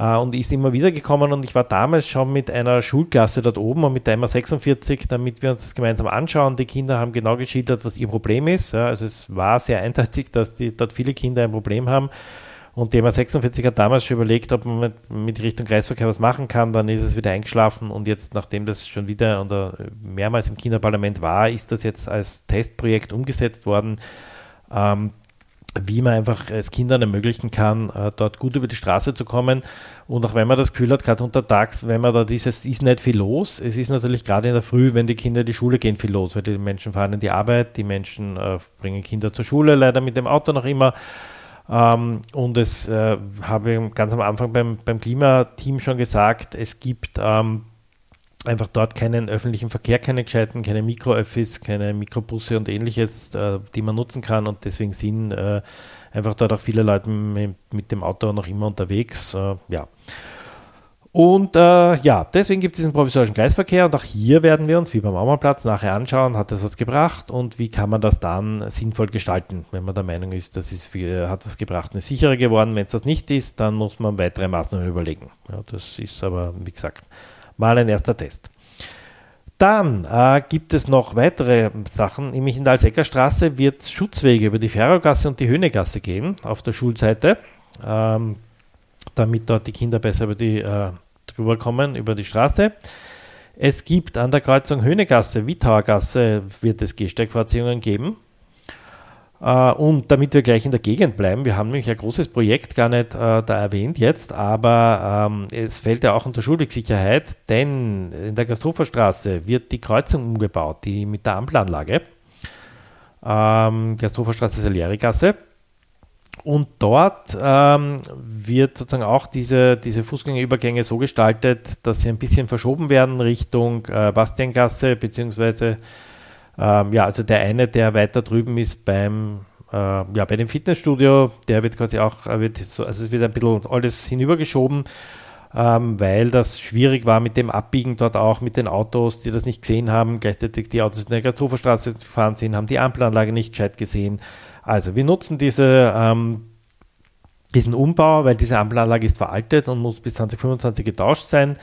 und ist immer wieder gekommen und ich war damals schon mit einer Schulklasse dort oben und mit der MA46, damit wir uns das gemeinsam anschauen. Die Kinder haben genau geschildert, was ihr Problem ist. Ja, also es war sehr eindeutig, dass die, dort viele Kinder ein Problem haben. Und die MA46 hat damals schon überlegt, ob man mit, mit, Richtung Kreisverkehr was machen kann. Dann ist es wieder eingeschlafen und jetzt, nachdem das schon wieder oder mehrmals im Kinderparlament war, ist das jetzt als Testprojekt umgesetzt worden. Ähm, wie man einfach es Kindern ermöglichen kann, äh, dort gut über die Straße zu kommen. Und auch wenn man das Gefühl hat, gerade untertags, wenn man da dieses, ist nicht viel los. Es ist natürlich gerade in der Früh, wenn die Kinder in die Schule gehen, viel los, weil die Menschen fahren in die Arbeit, die Menschen äh, bringen Kinder zur Schule, leider mit dem Auto noch immer. Ähm, und es äh, habe ich ganz am Anfang beim, beim Klimateam schon gesagt, es gibt ähm, einfach dort keinen öffentlichen Verkehr, keine gescheiten, keine Mikroöffis, keine Mikrobusse und ähnliches, äh, die man nutzen kann und deswegen sind äh, einfach dort auch viele Leute mit, dem Auto noch immer unterwegs. Äh, ja. Und äh, ja, deswegen gibt es diesen provisorischen Kreisverkehr und auch hier werden wir uns, wie beim Aumannplatz, nachher anschauen, hat das was gebracht und wie kann man das dann sinnvoll gestalten, wenn man der Meinung ist, das ist viel, hat was gebracht und ist sicherer geworden. Wenn es das nicht ist, dann muss man weitere Maßnahmen überlegen. Ja, das ist aber, wie gesagt, mal ein erster Test. Dann äh, gibt es noch weitere Sachen, nämlich in der Alseckerstraße wird es Schutzwege über die Ferrogasse und die Höhnegasse geben auf der Schulseite, ähm, damit dort die Kinder besser über die, äh, drüber kommen, über die Straße. Es gibt an der Kreuzung Höhnegasse, Wittauergasse wird es Gehsteigvorziehungen geben. Uh, und damit wir gleich in der Gegend bleiben, wir haben nämlich ein großes Projekt gar nicht uh, da erwähnt jetzt, aber ähm, es fällt ja auch unter Schulwegsicherheit, denn in der Gastroferstraße wird die Kreuzung umgebaut, die mit der Ampelanlage. Um, Gastroferstraße Salierigasse. Und dort ähm, wird sozusagen auch diese, diese Fußgängerübergänge so gestaltet, dass sie ein bisschen verschoben werden Richtung äh, Bastiangasse beziehungsweise ähm, ja, also der eine, der weiter drüben ist beim, äh, ja, bei dem Fitnessstudio, der wird quasi auch, wird so, also es wird ein bisschen alles hinübergeschoben, ähm, weil das schwierig war mit dem Abbiegen dort auch mit den Autos, die das nicht gesehen haben. Gleichzeitig die Autos in der Gasthoferstraße gefahren sind, haben die Ampelanlage nicht gescheit gesehen. Also wir nutzen diese ähm, diesen Umbau, weil diese Ampelanlage ist veraltet und muss bis 2025 getauscht sein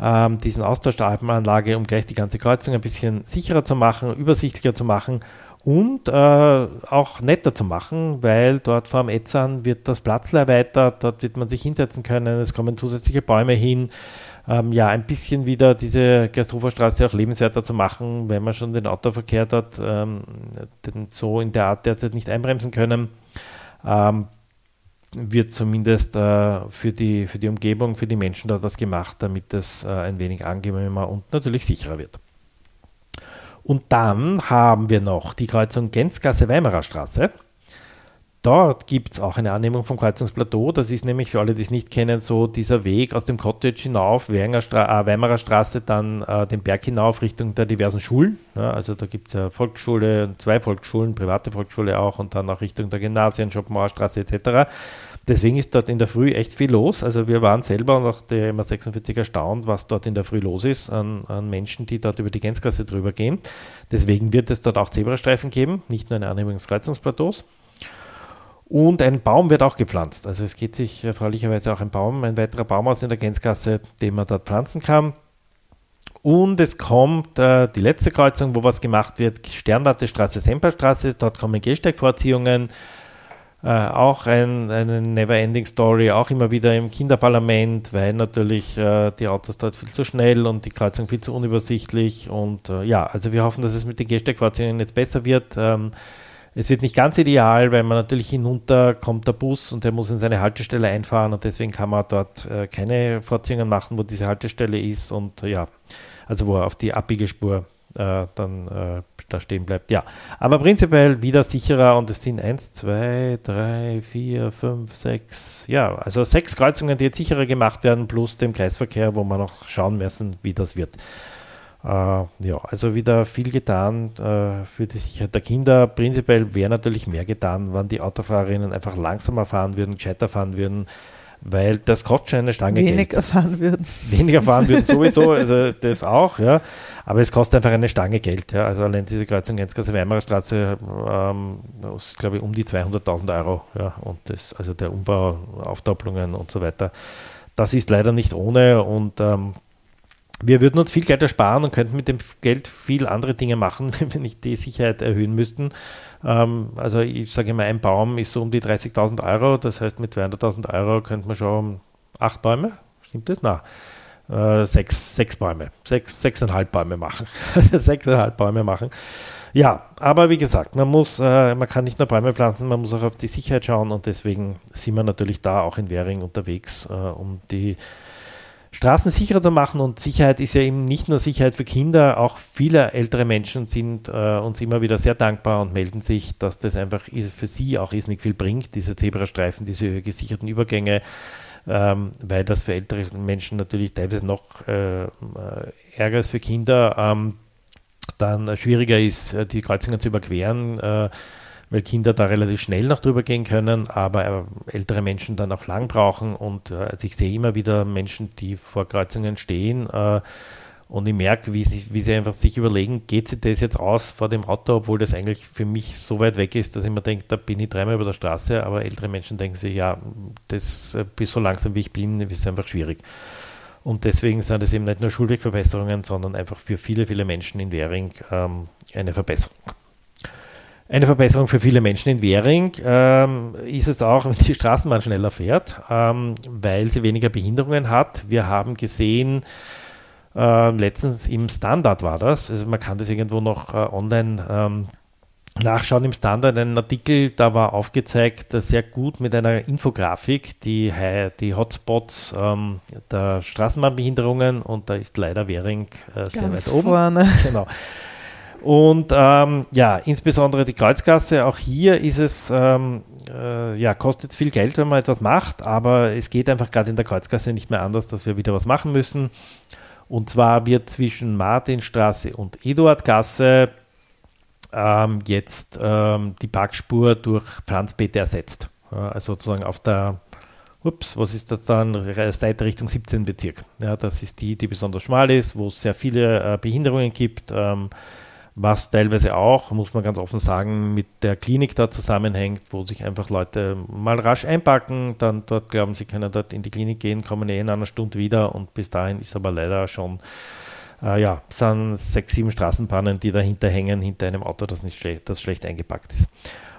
ähm, diesen Austausch der Alpenanlage, um gleich die ganze Kreuzung ein bisschen sicherer zu machen, übersichtlicher zu machen und äh, auch netter zu machen, weil dort vor dem Etzern wird das Platzl erweitert, dort wird man sich hinsetzen können, es kommen zusätzliche Bäume hin. Ähm, ja, ein bisschen wieder diese Gersthofer auch lebenswerter zu machen, wenn man schon den Autoverkehr dort ähm, so in der Art derzeit nicht einbremsen können. Ähm, wird zumindest äh, für, die, für die Umgebung, für die Menschen dort was gemacht, damit es äh, ein wenig angenehmer und natürlich sicherer wird. Und dann haben wir noch die Kreuzung Gänzgasse-Weimarer Straße. Dort gibt es auch eine Annehmung vom Kreuzungsplateau. Das ist nämlich für alle, die es nicht kennen, so dieser Weg aus dem Cottage hinauf, Stra äh, Weimarer Straße, dann äh, den Berg hinauf Richtung der diversen Schulen. Ja, also da gibt es ja Volksschule, zwei Volksschulen, private Volksschule auch und dann auch Richtung der Gymnasien, Schopenhauerstraße etc. Deswegen ist dort in der Früh echt viel los. Also wir waren selber und auch der MA46 erstaunt, was dort in der Früh los ist an, an Menschen, die dort über die Gänzgasse drüber gehen. Deswegen wird es dort auch Zebrastreifen geben, nicht nur eine Annehmung des Kreuzungsplateaus. Und ein Baum wird auch gepflanzt. Also es geht sich erfreulicherweise auch ein Baum, ein weiterer Baum aus in der Gänzgasse, den man dort pflanzen kann. Und es kommt äh, die letzte Kreuzung, wo was gemacht wird, Sternwartestraße, Semperstraße. Dort kommen Gehsteigvorziehungen. Äh, auch ein, eine Never-Ending Story, auch immer wieder im Kinderparlament, weil natürlich äh, die Autos dort viel zu schnell und die Kreuzung viel zu unübersichtlich. Und äh, ja, also wir hoffen, dass es mit den Gehsteigvorziehungen jetzt besser wird. Ähm, es wird nicht ganz ideal, weil man natürlich hinunter kommt der Bus und der muss in seine Haltestelle einfahren und deswegen kann man dort äh, keine Vorziehungen machen, wo diese Haltestelle ist und ja, also wo er auf die Abbiegespur äh, dann äh, da stehen bleibt. Ja, aber prinzipiell wieder sicherer und es sind 1, 2, 3, 4, 5, 6, ja, also sechs Kreuzungen, die jetzt sicherer gemacht werden, plus dem Kreisverkehr, wo wir noch schauen müssen, wie das wird. Äh, ja, also wieder viel getan äh, für die Sicherheit der Kinder. Prinzipiell wäre natürlich mehr getan, wenn die Autofahrerinnen einfach langsamer fahren würden, gescheiter fahren würden, weil das kostet schon eine Stange Weniger Geld. fahren würden. Weniger fahren würden sowieso, also das auch, ja. Aber es kostet einfach eine Stange Geld, ja. Also allein diese Kreuzung Gänzgasse Weimarer Straße ähm, ist, glaube ich, um die 200.000 Euro, ja. Und das, also der Umbau, Aufdoppelungen und so weiter. Das ist leider nicht ohne und ähm, wir würden uns viel Geld ersparen und könnten mit dem Geld viel andere Dinge machen, wenn wir nicht die Sicherheit erhöhen müssten. Ähm, also ich sage immer, ein Baum ist so um die 30.000 Euro. Das heißt, mit 200.000 Euro könnte man schon acht Bäume, stimmt das? Na, äh, sechs, sechs Bäume, sechs, sechseinhalb Bäume machen. sechseinhalb Bäume machen. Ja, aber wie gesagt, man muss, äh, man kann nicht nur Bäume pflanzen, man muss auch auf die Sicherheit schauen und deswegen sind wir natürlich da auch in Währing unterwegs, äh, um die Straßen sicherer zu machen und Sicherheit ist ja eben nicht nur Sicherheit für Kinder, auch viele ältere Menschen sind äh, uns immer wieder sehr dankbar und melden sich, dass das einfach für sie auch irrsinnig viel bringt, diese Zebrastreifen, diese gesicherten Übergänge, ähm, weil das für ältere Menschen natürlich teilweise noch äh, äh ärger ist für Kinder. Ähm, dann schwieriger ist, äh, die Kreuzungen zu überqueren, äh, weil Kinder da relativ schnell noch drüber gehen können, aber äh, ältere Menschen dann auch lang brauchen. Und also ich sehe immer wieder Menschen, die vor Kreuzungen stehen und ich merke, wie sie, wie sie einfach sich überlegen, geht sich das jetzt aus vor dem Auto, obwohl das eigentlich für mich so weit weg ist, dass ich mir denke, da bin ich dreimal über der Straße, aber ältere Menschen denken sich, ja, das bis so langsam wie ich bin, ist einfach schwierig. Und deswegen sind es eben nicht nur Schulwegverbesserungen, sondern einfach für viele, viele Menschen in Währing ähm, eine Verbesserung. Eine Verbesserung für viele Menschen in Währing ähm, ist es auch, wenn die Straßenbahn schneller fährt, ähm, weil sie weniger Behinderungen hat. Wir haben gesehen, äh, letztens im Standard war das, also man kann das irgendwo noch äh, online ähm, nachschauen im Standard einen Artikel, da war aufgezeigt, sehr gut mit einer Infografik, die, die Hotspots ähm, der Straßenbahnbehinderungen und da ist leider Währing äh, sehr weit oben. Vorne. Genau. Und ähm, ja, insbesondere die Kreuzgasse, auch hier ist es, ähm, äh, ja, kostet viel Geld, wenn man etwas macht, aber es geht einfach gerade in der Kreuzgasse nicht mehr anders, dass wir wieder was machen müssen. Und zwar wird zwischen Martinstraße und Eduardgasse ähm, jetzt ähm, die Parkspur durch Pflanzbeete ersetzt. also sozusagen auf der, ups, was ist das dann, Seite Richtung 17 Bezirk. Ja, das ist die, die besonders schmal ist, wo es sehr viele äh, Behinderungen gibt, ähm, was teilweise auch, muss man ganz offen sagen, mit der Klinik da zusammenhängt, wo sich einfach Leute mal rasch einpacken, dann dort glauben, sie können dort in die Klinik gehen, kommen eh in einer Stunde wieder und bis dahin ist aber leider schon äh, ja, sind sechs, sieben Straßenbahnen, die dahinter hängen, hinter einem Auto, das nicht schlecht, das schlecht eingepackt ist.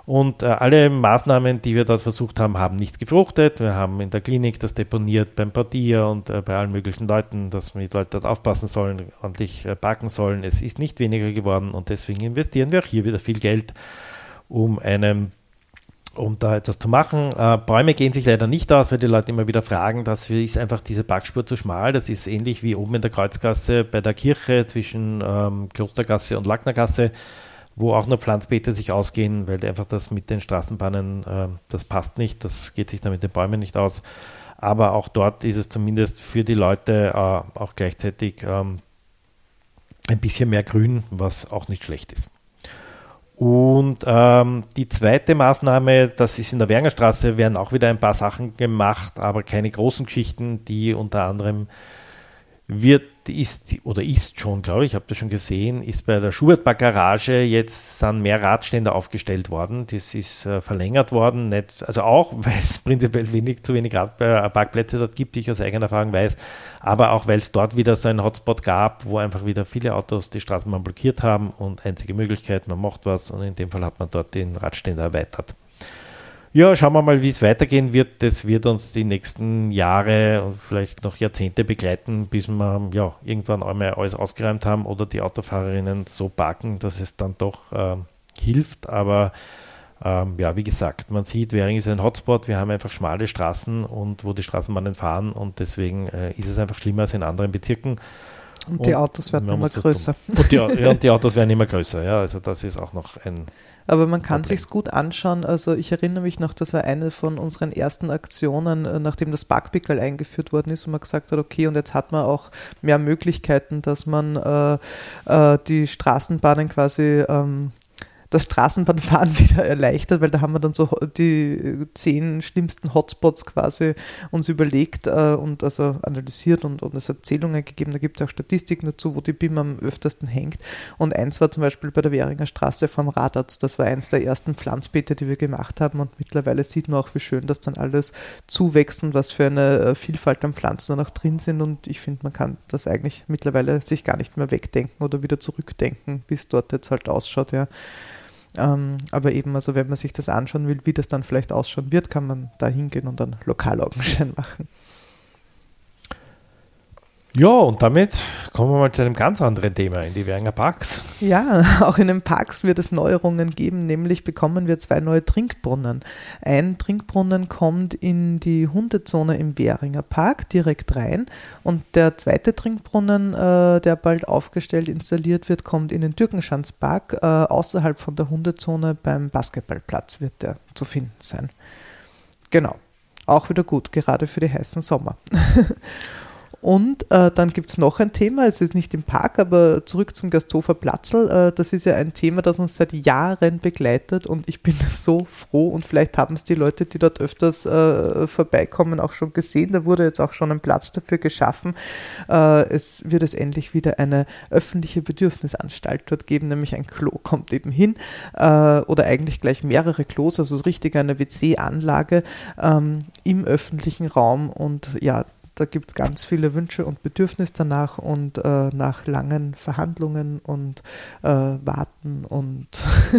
Und äh, alle Maßnahmen, die wir dort versucht haben, haben nichts gefruchtet. Wir haben in der Klinik das deponiert beim Portier und äh, bei allen möglichen Leuten, dass die Leute dort aufpassen sollen, ordentlich äh, parken sollen. Es ist nicht weniger geworden und deswegen investieren wir auch hier wieder viel Geld, um einem um da etwas zu machen. Äh, Bäume gehen sich leider nicht aus, weil die Leute immer wieder fragen, das ist einfach diese Backspur zu schmal. Das ist ähnlich wie oben in der Kreuzgasse bei der Kirche zwischen ähm, Klostergasse und Lacknergasse, wo auch nur Pflanzbeete sich ausgehen, weil einfach das mit den Straßenbahnen, äh, das passt nicht, das geht sich dann mit den Bäumen nicht aus. Aber auch dort ist es zumindest für die Leute äh, auch gleichzeitig ähm, ein bisschen mehr Grün, was auch nicht schlecht ist. Und ähm, die zweite Maßnahme, das ist in der Wernerstraße, werden auch wieder ein paar Sachen gemacht, aber keine großen Geschichten, die unter anderem wird, ist oder ist schon, glaube ich, habe das schon gesehen, ist bei der Schubert-Garage jetzt sind mehr Radstände aufgestellt worden. Das ist äh, verlängert worden, nicht, also auch, weil es prinzipiell wenig, zu wenig Radparkplätze dort gibt, ich aus eigener Erfahrung weiß, aber auch, weil es dort wieder so einen Hotspot gab, wo einfach wieder viele Autos die Straßenbahn blockiert haben und einzige Möglichkeit, man macht was und in dem Fall hat man dort den Radständer erweitert. Ja, schauen wir mal, wie es weitergehen wird. Das wird uns die nächsten Jahre und vielleicht noch Jahrzehnte begleiten, bis wir ja, irgendwann einmal alles ausgeräumt haben oder die Autofahrerinnen so parken, dass es dann doch äh, hilft. Aber ähm, ja, wie gesagt, man sieht, Währing ist ein Hotspot. Wir haben einfach schmale Straßen und wo die Straßenbahnen fahren und deswegen äh, ist es einfach schlimmer als in anderen Bezirken. Und die Autos werden immer größer. Und die, ja, und die Autos werden immer größer, ja. Also das ist auch noch ein aber man kann okay. sich gut anschauen. Also ich erinnere mich noch, das war eine von unseren ersten Aktionen, äh, nachdem das Backpickel eingeführt worden ist und man gesagt hat, okay, und jetzt hat man auch mehr Möglichkeiten, dass man äh, äh, die Straßenbahnen quasi ähm, das Straßenbahnfahren wieder erleichtert, weil da haben wir dann so die zehn schlimmsten Hotspots quasi uns überlegt äh, und also analysiert und, und es Erzählungen gegeben. Da gibt es auch Statistiken dazu, wo die BIM am öftersten hängt. Und eins war zum Beispiel bei der Währinger Straße vom Radarzt. Das war eins der ersten Pflanzbeete, die wir gemacht haben. Und mittlerweile sieht man auch, wie schön das dann alles zuwächst und was für eine äh, Vielfalt an Pflanzen da noch drin sind. Und ich finde, man kann das eigentlich mittlerweile sich gar nicht mehr wegdenken oder wieder zurückdenken, wie es dort jetzt halt ausschaut. Ja. Ähm, aber eben, also wenn man sich das anschauen will, wie das dann vielleicht ausschauen wird, kann man da hingehen und dann Lokalaugenschein machen. Ja, und damit kommen wir mal zu einem ganz anderen Thema, in die Währinger Parks. Ja, auch in den Parks wird es Neuerungen geben, nämlich bekommen wir zwei neue Trinkbrunnen. Ein Trinkbrunnen kommt in die Hundezone im Währinger Park direkt rein und der zweite Trinkbrunnen, äh, der bald aufgestellt installiert wird, kommt in den Türkenschanzpark äh, außerhalb von der Hundezone beim Basketballplatz wird der zu finden sein. Genau. Auch wieder gut, gerade für die heißen Sommer. Und äh, dann gibt es noch ein Thema, es ist nicht im Park, aber zurück zum Gasthofer Platzl. Äh, das ist ja ein Thema, das uns seit Jahren begleitet und ich bin so froh und vielleicht haben es die Leute, die dort öfters äh, vorbeikommen, auch schon gesehen. Da wurde jetzt auch schon ein Platz dafür geschaffen. Äh, es wird es endlich wieder eine öffentliche Bedürfnisanstalt dort geben, nämlich ein Klo kommt eben hin äh, oder eigentlich gleich mehrere Klos, also so richtig eine WC-Anlage ähm, im öffentlichen Raum und ja, da gibt es ganz viele Wünsche und Bedürfnisse danach und äh, nach langen Verhandlungen und äh, Warten und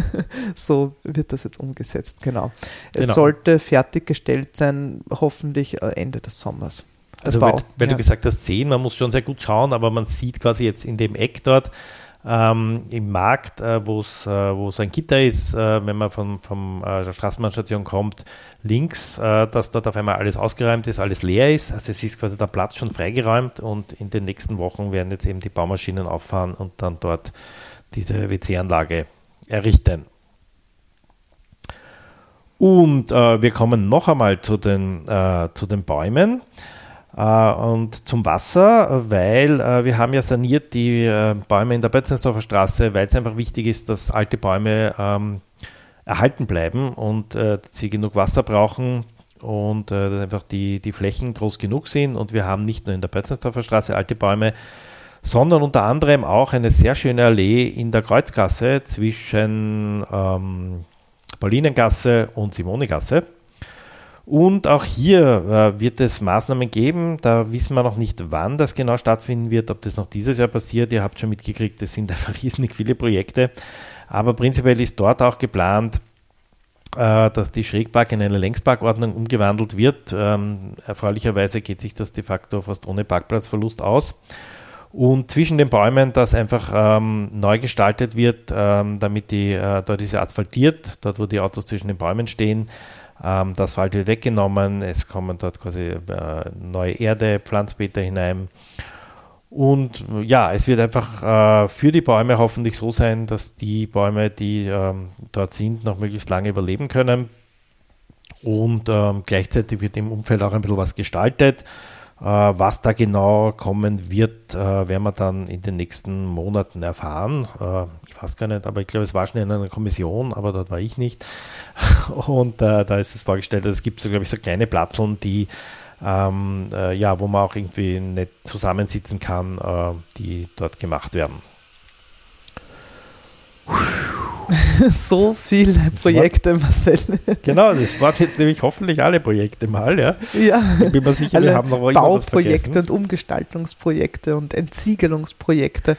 so wird das jetzt umgesetzt. Genau. Es genau. sollte fertiggestellt sein, hoffentlich äh, Ende des Sommers. Also, weil, weil ja. du gesagt hast, 10, man muss schon sehr gut schauen, aber man sieht quasi jetzt in dem Eck dort, ähm, im Markt, äh, wo es äh, ein Gitter ist, äh, wenn man von vom, äh, der Straßenbahnstation kommt, links, äh, dass dort auf einmal alles ausgeräumt ist, alles leer ist. Also es ist quasi der Platz schon freigeräumt und in den nächsten Wochen werden jetzt eben die Baumaschinen auffahren und dann dort diese WC-Anlage errichten. Und äh, wir kommen noch einmal zu den, zu den Bäumen. Äh, und zum Wasser, weil äh, wir haben ja saniert die äh, Bäume in der Bötzensdorfer Straße, weil es einfach wichtig ist, dass alte Bäume ähm, erhalten bleiben und sie genug Wasser brauchen und einfach die, die Flächen groß genug sind. Und wir haben nicht nur in der Bötzensdorfer Straße alte Bäume, sondern unter anderem auch eine sehr schöne Allee in der Kreuzgasse zwischen ähm, Paulinengasse und Simonegasse. Und auch hier äh, wird es Maßnahmen geben. Da wissen wir noch nicht, wann das genau stattfinden wird, ob das noch dieses Jahr passiert. Ihr habt schon mitgekriegt, es sind einfach riesig viele Projekte. Aber prinzipiell ist dort auch geplant, äh, dass die Schrägpark in eine Längsparkordnung umgewandelt wird. Ähm, erfreulicherweise geht sich das de facto fast ohne Parkplatzverlust aus. Und zwischen den Bäumen, das einfach ähm, neu gestaltet wird, ähm, damit die, äh, dort ist ja asphaltiert, dort wo die Autos zwischen den Bäumen stehen, ähm, das Asphalt wird weggenommen, es kommen dort quasi äh, neue Erde, Pflanzbeete hinein. Und ja, es wird einfach äh, für die Bäume hoffentlich so sein, dass die Bäume, die ähm, dort sind, noch möglichst lange überleben können. Und ähm, gleichzeitig wird im Umfeld auch ein bisschen was gestaltet. Äh, was da genau kommen wird, äh, werden wir dann in den nächsten Monaten erfahren. Äh, ich weiß gar nicht, aber ich glaube, es war schon in einer Kommission, aber dort war ich nicht. Und da ist es vorgestellt, es gibt so, glaube ich, so kleine Platzeln, die ähm, äh, ja, wo man auch irgendwie nicht zusammensitzen kann, äh, die dort gemacht werden. so viele Projekte, Marcel. Genau, das waren jetzt nämlich hoffentlich alle Projekte mal, ja. Ja, ich bin mir sicher, alle wir haben noch Bauprojekte und Umgestaltungsprojekte und Entsiegelungsprojekte.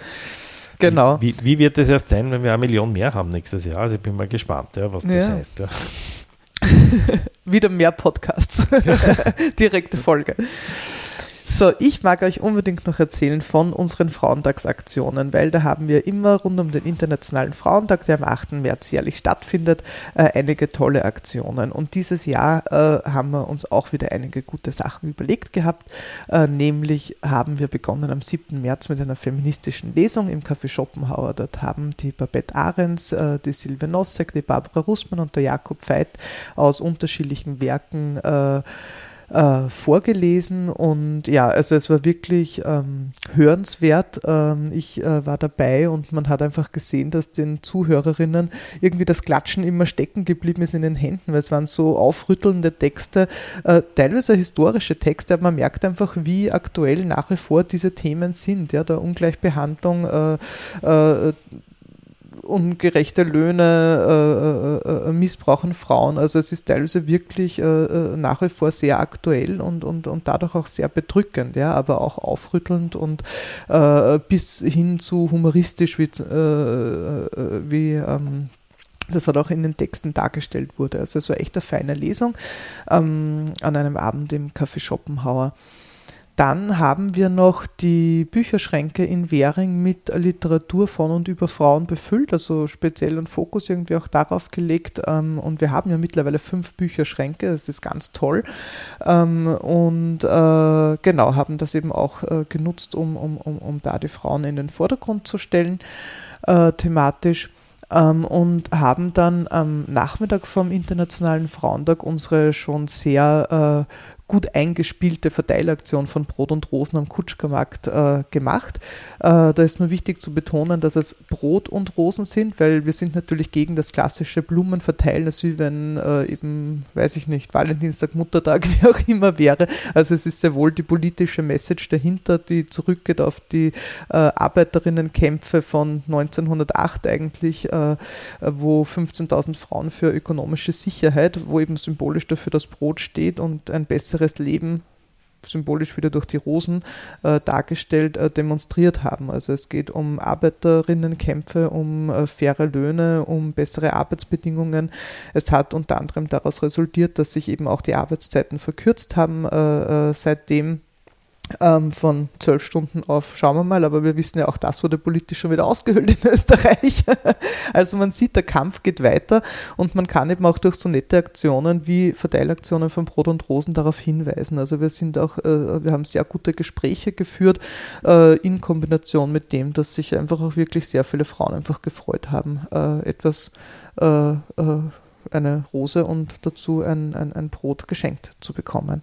Genau. Wie, wie, wird das erst sein, wenn wir eine Million mehr haben nächstes Jahr? Also ich bin mal gespannt, ja, was das ja. heißt. Ja. Wieder mehr Podcasts. Direkte Folge. So, ich mag euch unbedingt noch erzählen von unseren Frauentagsaktionen, weil da haben wir immer rund um den Internationalen Frauentag, der am 8. März jährlich stattfindet, äh, einige tolle Aktionen. Und dieses Jahr äh, haben wir uns auch wieder einige gute Sachen überlegt gehabt. Äh, nämlich haben wir begonnen am 7. März mit einer feministischen Lesung im Café Schopenhauer. Dort haben die Babette Ahrens, die Silvia Nossek, die Barbara Russmann und der Jakob Veit aus unterschiedlichen Werken äh, vorgelesen und ja, also es war wirklich ähm, hörenswert. Ähm, ich äh, war dabei und man hat einfach gesehen, dass den Zuhörerinnen irgendwie das Klatschen immer stecken geblieben ist in den Händen, weil es waren so aufrüttelnde Texte, äh, teilweise historische Texte, aber man merkt einfach, wie aktuell nach wie vor diese Themen sind. Ja, der Ungleichbehandlung, äh, äh, ungerechte Löhne, äh, äh, äh, missbrauchen Frauen. Also es ist teilweise wirklich äh, äh, nach wie vor sehr aktuell und, und, und dadurch auch sehr bedrückend, ja, aber auch aufrüttelnd und äh, bis hin zu humoristisch, wie, wie ähm, das hat auch in den Texten dargestellt wurde. Also es war echt eine feine Lesung ähm, an einem Abend im Café Schopenhauer. Dann haben wir noch die Bücherschränke in Währing mit Literatur von und über Frauen befüllt, also speziell einen Fokus irgendwie auch darauf gelegt. Ähm, und wir haben ja mittlerweile fünf Bücherschränke, das ist ganz toll. Ähm, und äh, genau, haben das eben auch äh, genutzt, um, um, um, um da die Frauen in den Vordergrund zu stellen, äh, thematisch ähm, und haben dann am Nachmittag vom Internationalen Frauentag unsere schon sehr äh, gut eingespielte Verteilaktion von Brot und Rosen am Kutschkermarkt äh, gemacht. Äh, da ist mir wichtig zu betonen, dass es Brot und Rosen sind, weil wir sind natürlich gegen das klassische Blumenverteilen, das wie wenn äh, eben, weiß ich nicht, Valentinstag, Muttertag, wie auch immer wäre. Also es ist sehr wohl die politische Message dahinter, die zurückgeht auf die äh, Arbeiterinnenkämpfe von 1908 eigentlich, äh, wo 15.000 Frauen für ökonomische Sicherheit, wo eben symbolisch dafür das Brot steht und ein besseres weiteres Leben symbolisch wieder durch die Rosen äh, dargestellt, äh, demonstriert haben. Also es geht um Arbeiterinnenkämpfe, um äh, faire Löhne, um bessere Arbeitsbedingungen. Es hat unter anderem daraus resultiert, dass sich eben auch die Arbeitszeiten verkürzt haben äh, äh, seitdem ähm, von zwölf Stunden auf, schauen wir mal, aber wir wissen ja auch, das wurde politisch schon wieder ausgehöhlt in Österreich. also man sieht, der Kampf geht weiter und man kann eben auch durch so nette Aktionen wie Verteilaktionen von Brot und Rosen darauf hinweisen. Also wir sind auch, äh, wir haben sehr gute Gespräche geführt äh, in Kombination mit dem, dass sich einfach auch wirklich sehr viele Frauen einfach gefreut haben, äh, etwas äh, äh, eine Rose und dazu ein, ein, ein Brot geschenkt zu bekommen.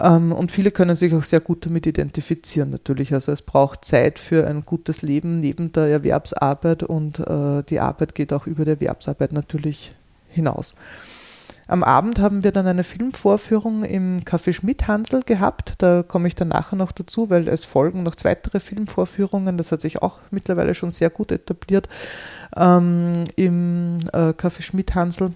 Ähm, und viele können sich auch sehr gut damit identifizieren natürlich. Also es braucht Zeit für ein gutes Leben neben der Erwerbsarbeit und äh, die Arbeit geht auch über die Erwerbsarbeit natürlich hinaus. Am Abend haben wir dann eine Filmvorführung im Café Schmidt-Hansel gehabt. Da komme ich dann nachher noch dazu, weil es folgen noch weitere Filmvorführungen. Das hat sich auch mittlerweile schon sehr gut etabliert ähm, im äh, Café Schmidt-Hansel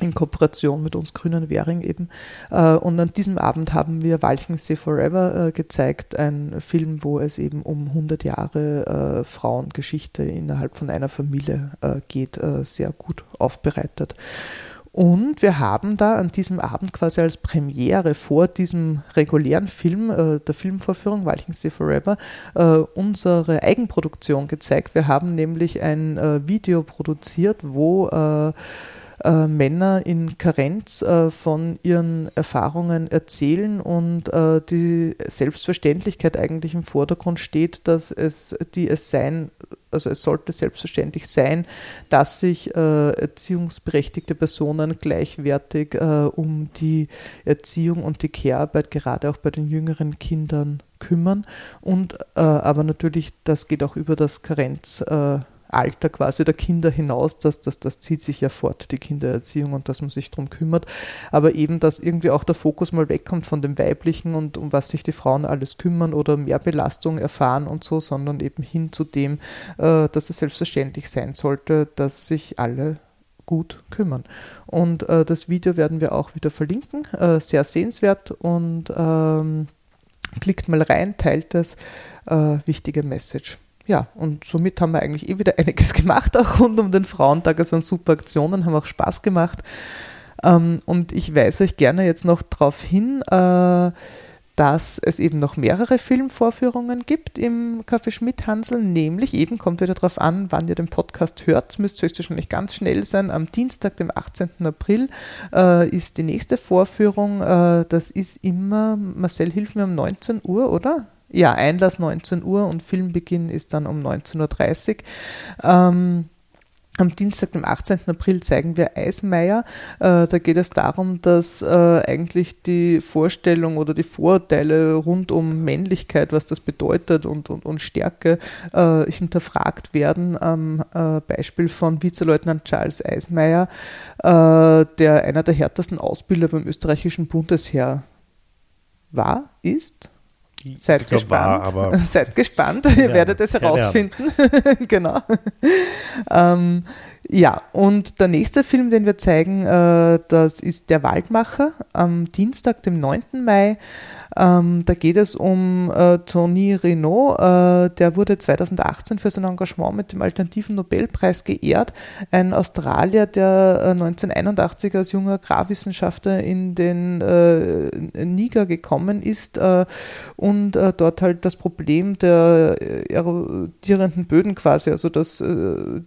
in Kooperation mit uns Grünen Währing eben. Äh, und an diesem Abend haben wir Walchensee Forever äh, gezeigt, ein Film, wo es eben um 100 Jahre äh, Frauengeschichte innerhalb von einer Familie geht, sehr gut aufbereitet. Und wir haben da an diesem Abend quasi als Premiere vor diesem regulären Film, äh, der Filmvorführung Walchensee Forever, äh, unsere Eigenproduktion gezeigt. Wir haben nämlich ein äh, Video produziert, wo äh, Männer in Karenz äh, von ihren Erfahrungen erzählen und äh, die Selbstverständlichkeit eigentlich im Vordergrund steht, dass es die es sein, also es sollte selbstverständlich sein, dass sich äh, erziehungsberechtigte Personen gleichwertig äh, um die Erziehung und die Care-Arbeit gerade auch bei den jüngeren Kindern kümmern. Und äh, aber natürlich das geht auch über das Karenz Alter quasi der Kinder hinaus, das, das, das zieht sich ja fort, die Kindererziehung und dass man sich darum kümmert. Aber eben, dass irgendwie auch der Fokus mal wegkommt von dem Weiblichen und um was sich die Frauen alles kümmern oder mehr Belastung erfahren und so, sondern eben hin zu dem, äh, dass es selbstverständlich sein sollte, dass sich alle gut kümmern. Und äh, das Video werden wir auch wieder verlinken, äh, sehr sehenswert und ähm, klickt mal rein, teilt das, äh, wichtige Message ja, und somit haben wir eigentlich eh wieder einiges gemacht, auch rund um den Frauentag. Es waren super Aktionen, haben auch Spaß gemacht. Ähm, und ich weise euch gerne jetzt noch darauf hin, äh, dass es eben noch mehrere Filmvorführungen gibt im Café Schmidt Hansel, nämlich eben kommt wieder darauf an, wann ihr den Podcast hört, müsst höchstwahrscheinlich ganz schnell sein. Am Dienstag, dem 18. April, äh, ist die nächste Vorführung. Äh, das ist immer, Marcel, hilf mir um 19 Uhr, oder? Ja, Einlass 19 Uhr und Filmbeginn ist dann um 19.30 Uhr. Ähm, Am Dienstag, dem 18. April, zeigen wir Eismeier. Äh, da geht es darum, dass äh, eigentlich die Vorstellung oder die Vorurteile rund um Männlichkeit, was das bedeutet und, und, und Stärke, äh, hinterfragt werden. Am äh, Beispiel von Vizeleutnant Charles Eismeier, äh, der einer der härtesten Ausbilder beim österreichischen Bundesheer war, ist Seid glaub, gespannt. War, Seid gespannt, ihr ja, werdet es herausfinden. genau. ähm, ja, und der nächste Film, den wir zeigen, äh, das ist Der Waldmacher am Dienstag, dem 9. Mai. Ähm, da geht es um äh, Tony Renault, äh, der wurde 2018 für sein Engagement mit dem Alternativen Nobelpreis geehrt. Ein Australier, der äh, 1981 als junger Agrarwissenschaftler in den äh, Niger gekommen ist äh, und äh, dort halt das Problem der erodierenden Böden quasi, also dass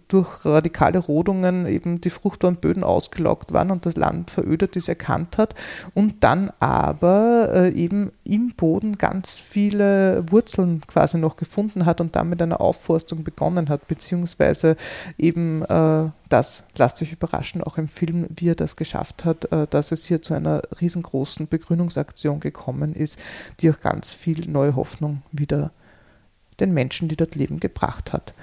durch radikale Rodungen eben die fruchtbaren Böden ausgelaugt waren und das Land verödet ist, erkannt hat und dann aber eben im Boden ganz viele Wurzeln quasi noch gefunden hat und damit eine Aufforstung begonnen hat, beziehungsweise eben äh, das, lasst euch überraschen, auch im Film, wie er das geschafft hat, äh, dass es hier zu einer riesengroßen Begrünungsaktion gekommen ist, die auch ganz viel neue Hoffnung wieder den Menschen, die dort leben, gebracht hat.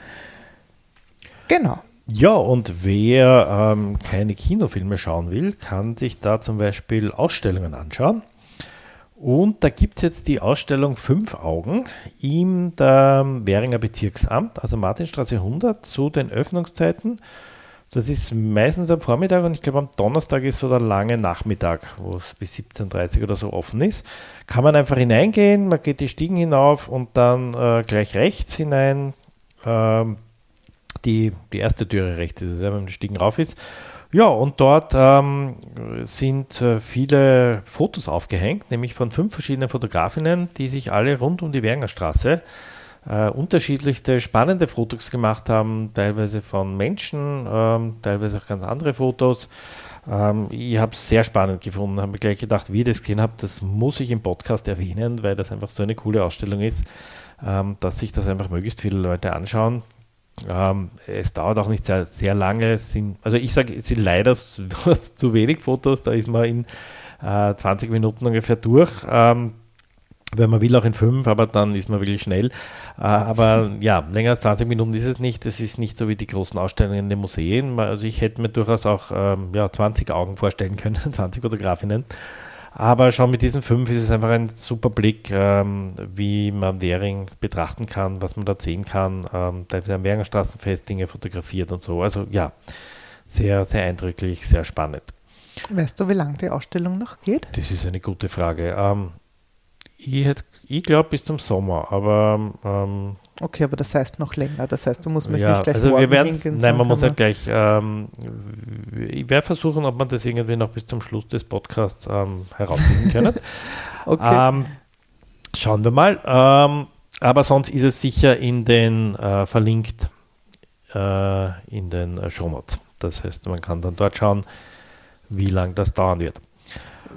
Genau. Ja, und wer ähm, keine Kinofilme schauen will, kann sich da zum Beispiel Ausstellungen anschauen. Und da gibt es jetzt die Ausstellung Fünf Augen im Währinger Bezirksamt, also Martinstraße 100, zu den Öffnungszeiten. Das ist meistens am Vormittag und ich glaube am Donnerstag ist so der lange Nachmittag, wo es bis 17.30 Uhr oder so offen ist. Kann man einfach hineingehen, man geht die Stiegen hinauf und dann äh, gleich rechts hinein. Äh, die, die erste Türe rechts ist, wenn man die Stiegen rauf ist. Ja, und dort ähm, sind äh, viele Fotos aufgehängt, nämlich von fünf verschiedenen Fotografinnen, die sich alle rund um die Wernerstraße äh, unterschiedlichste spannende Fotos gemacht haben, teilweise von Menschen, ähm, teilweise auch ganz andere Fotos. Ähm, ich habe es sehr spannend gefunden, habe mir gleich gedacht, wie ich das gesehen habe, das muss ich im Podcast erwähnen, weil das einfach so eine coole Ausstellung ist, ähm, dass sich das einfach möglichst viele Leute anschauen. Ähm, es dauert auch nicht sehr, sehr lange. Sind, also ich sage, es sind leider zu wenig Fotos, da ist man in äh, 20 Minuten ungefähr durch. Ähm, wenn man will, auch in fünf, aber dann ist man wirklich schnell. Äh, aber ja, länger als 20 Minuten ist es nicht. Es ist nicht so wie die großen Ausstellungen in den Museen. Also ich hätte mir durchaus auch ähm, ja, 20 Augen vorstellen können, 20 Fotografinnen. Aber schon mit diesen fünf ist es einfach ein super Blick, ähm, wie man Währing betrachten kann, was man da sehen kann. Ähm, da wird am Währinger Straßenfest Dinge fotografiert und so. Also ja, sehr, sehr eindrücklich, sehr spannend. Weißt du, wie lange die Ausstellung noch geht? Das ist eine gute Frage. Ähm, ich, ich glaube bis zum Sommer, aber ähm, Okay, aber das heißt noch länger. Das heißt, du musst mich ja, nicht gleich also wir werden Nein, man muss halt gleich. Ähm, ich werde versuchen, ob man das irgendwie noch bis zum Schluss des Podcasts ähm, herausfinden können. okay. Ähm, schauen wir mal. Ähm, aber sonst ist es sicher in den äh, verlinkt äh, in den äh, Shownotes. Das heißt, man kann dann dort schauen, wie lange das dauern wird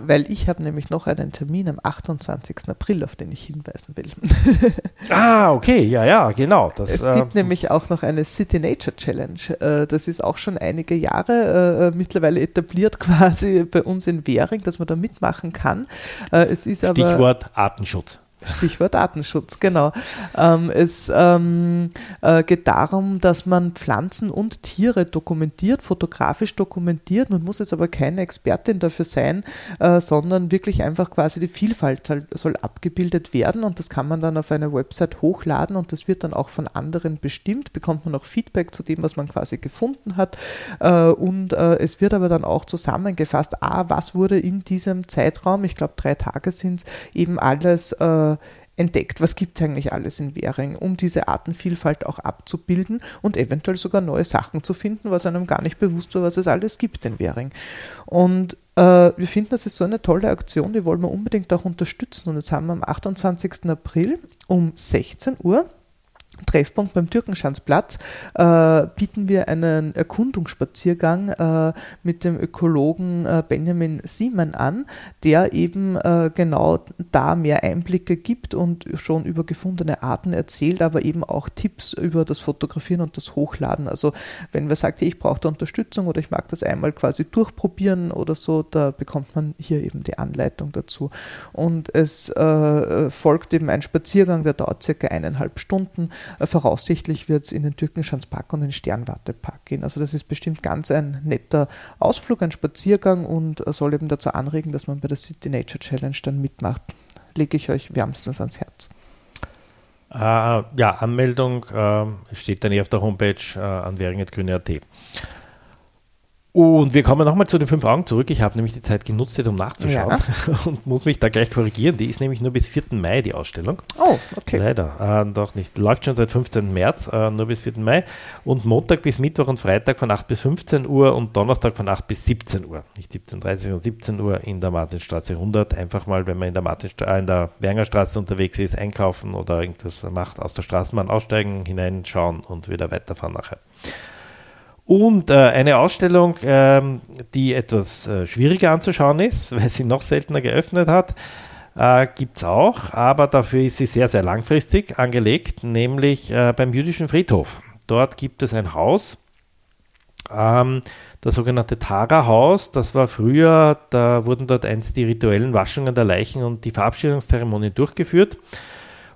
weil ich habe nämlich noch einen Termin am 28. April, auf den ich hinweisen will. ah, okay, ja, ja, genau. Das, es gibt äh, nämlich auch noch eine City Nature Challenge. Äh, das ist auch schon einige Jahre äh, mittlerweile etabliert quasi bei uns in Währing, dass man da mitmachen kann. Äh, es ist Stichwort aber, Artenschutz. Stichwort Datenschutz, genau. Ähm, es ähm, äh, geht darum, dass man Pflanzen und Tiere dokumentiert, fotografisch dokumentiert. Man muss jetzt aber keine Expertin dafür sein, äh, sondern wirklich einfach quasi die Vielfalt soll, soll, abgebildet werden und das kann man dann auf eine Website hochladen und das wird dann auch von anderen bestimmt, bekommt man auch Feedback zu dem, was man quasi gefunden hat äh, und äh, es wird aber dann auch zusammengefasst, ah, was wurde in diesem Zeitraum, ich glaube drei Tage sind es, eben alles äh, entdeckt, was gibt es eigentlich alles in Währing, um diese Artenvielfalt auch abzubilden und eventuell sogar neue Sachen zu finden, was einem gar nicht bewusst war, was es alles gibt in Währing. Und äh, wir finden, das ist so eine tolle Aktion, die wollen wir unbedingt auch unterstützen. Und jetzt haben wir am 28. April um 16 Uhr Treffpunkt beim Türkenschanzplatz äh, bieten wir einen Erkundungsspaziergang äh, mit dem Ökologen äh, Benjamin Siemann an, der eben äh, genau da mehr Einblicke gibt und schon über gefundene Arten erzählt, aber eben auch Tipps über das Fotografieren und das Hochladen. Also wenn wer sagt, ich brauche da Unterstützung oder ich mag das einmal quasi durchprobieren oder so, da bekommt man hier eben die Anleitung dazu. Und es äh, folgt eben ein Spaziergang, der dauert circa eineinhalb Stunden. Äh, voraussichtlich wird es in den Türkenschanzpark und den Sternwartepark gehen. Also das ist bestimmt ganz ein netter Ausflug, ein Spaziergang und soll eben dazu anregen, dass man bei der City Nature Challenge dann mitmacht. Lege ich euch wärmstens ans Herz. Äh, ja, Anmeldung äh, steht dann hier auf der Homepage äh, an. Und wir kommen nochmal zu den fünf Augen zurück. Ich habe nämlich die Zeit genutzt, um nachzuschauen ja. und muss mich da gleich korrigieren. Die ist nämlich nur bis 4. Mai, die Ausstellung. Oh, okay. Leider, äh, doch nicht. Läuft schon seit 15. März, äh, nur bis 4. Mai. Und Montag bis Mittwoch und Freitag von 8 bis 15 Uhr und Donnerstag von 8 bis 17 Uhr. Nicht 17.30 und 17 Uhr in der Martinstraße 100. Einfach mal, wenn man in der, Martinstra äh, in der Wernerstraße unterwegs ist, einkaufen oder irgendwas macht, aus der Straßenbahn aussteigen, hineinschauen und wieder weiterfahren nachher. Und äh, eine Ausstellung, ähm, die etwas äh, schwieriger anzuschauen ist, weil sie noch seltener geöffnet hat, äh, gibt es auch, aber dafür ist sie sehr, sehr langfristig angelegt, nämlich äh, beim jüdischen Friedhof. Dort gibt es ein Haus, ähm, das sogenannte Tara-Haus. Das war früher, da wurden dort einst die rituellen Waschungen der Leichen und die Verabschiedungszeremonien durchgeführt.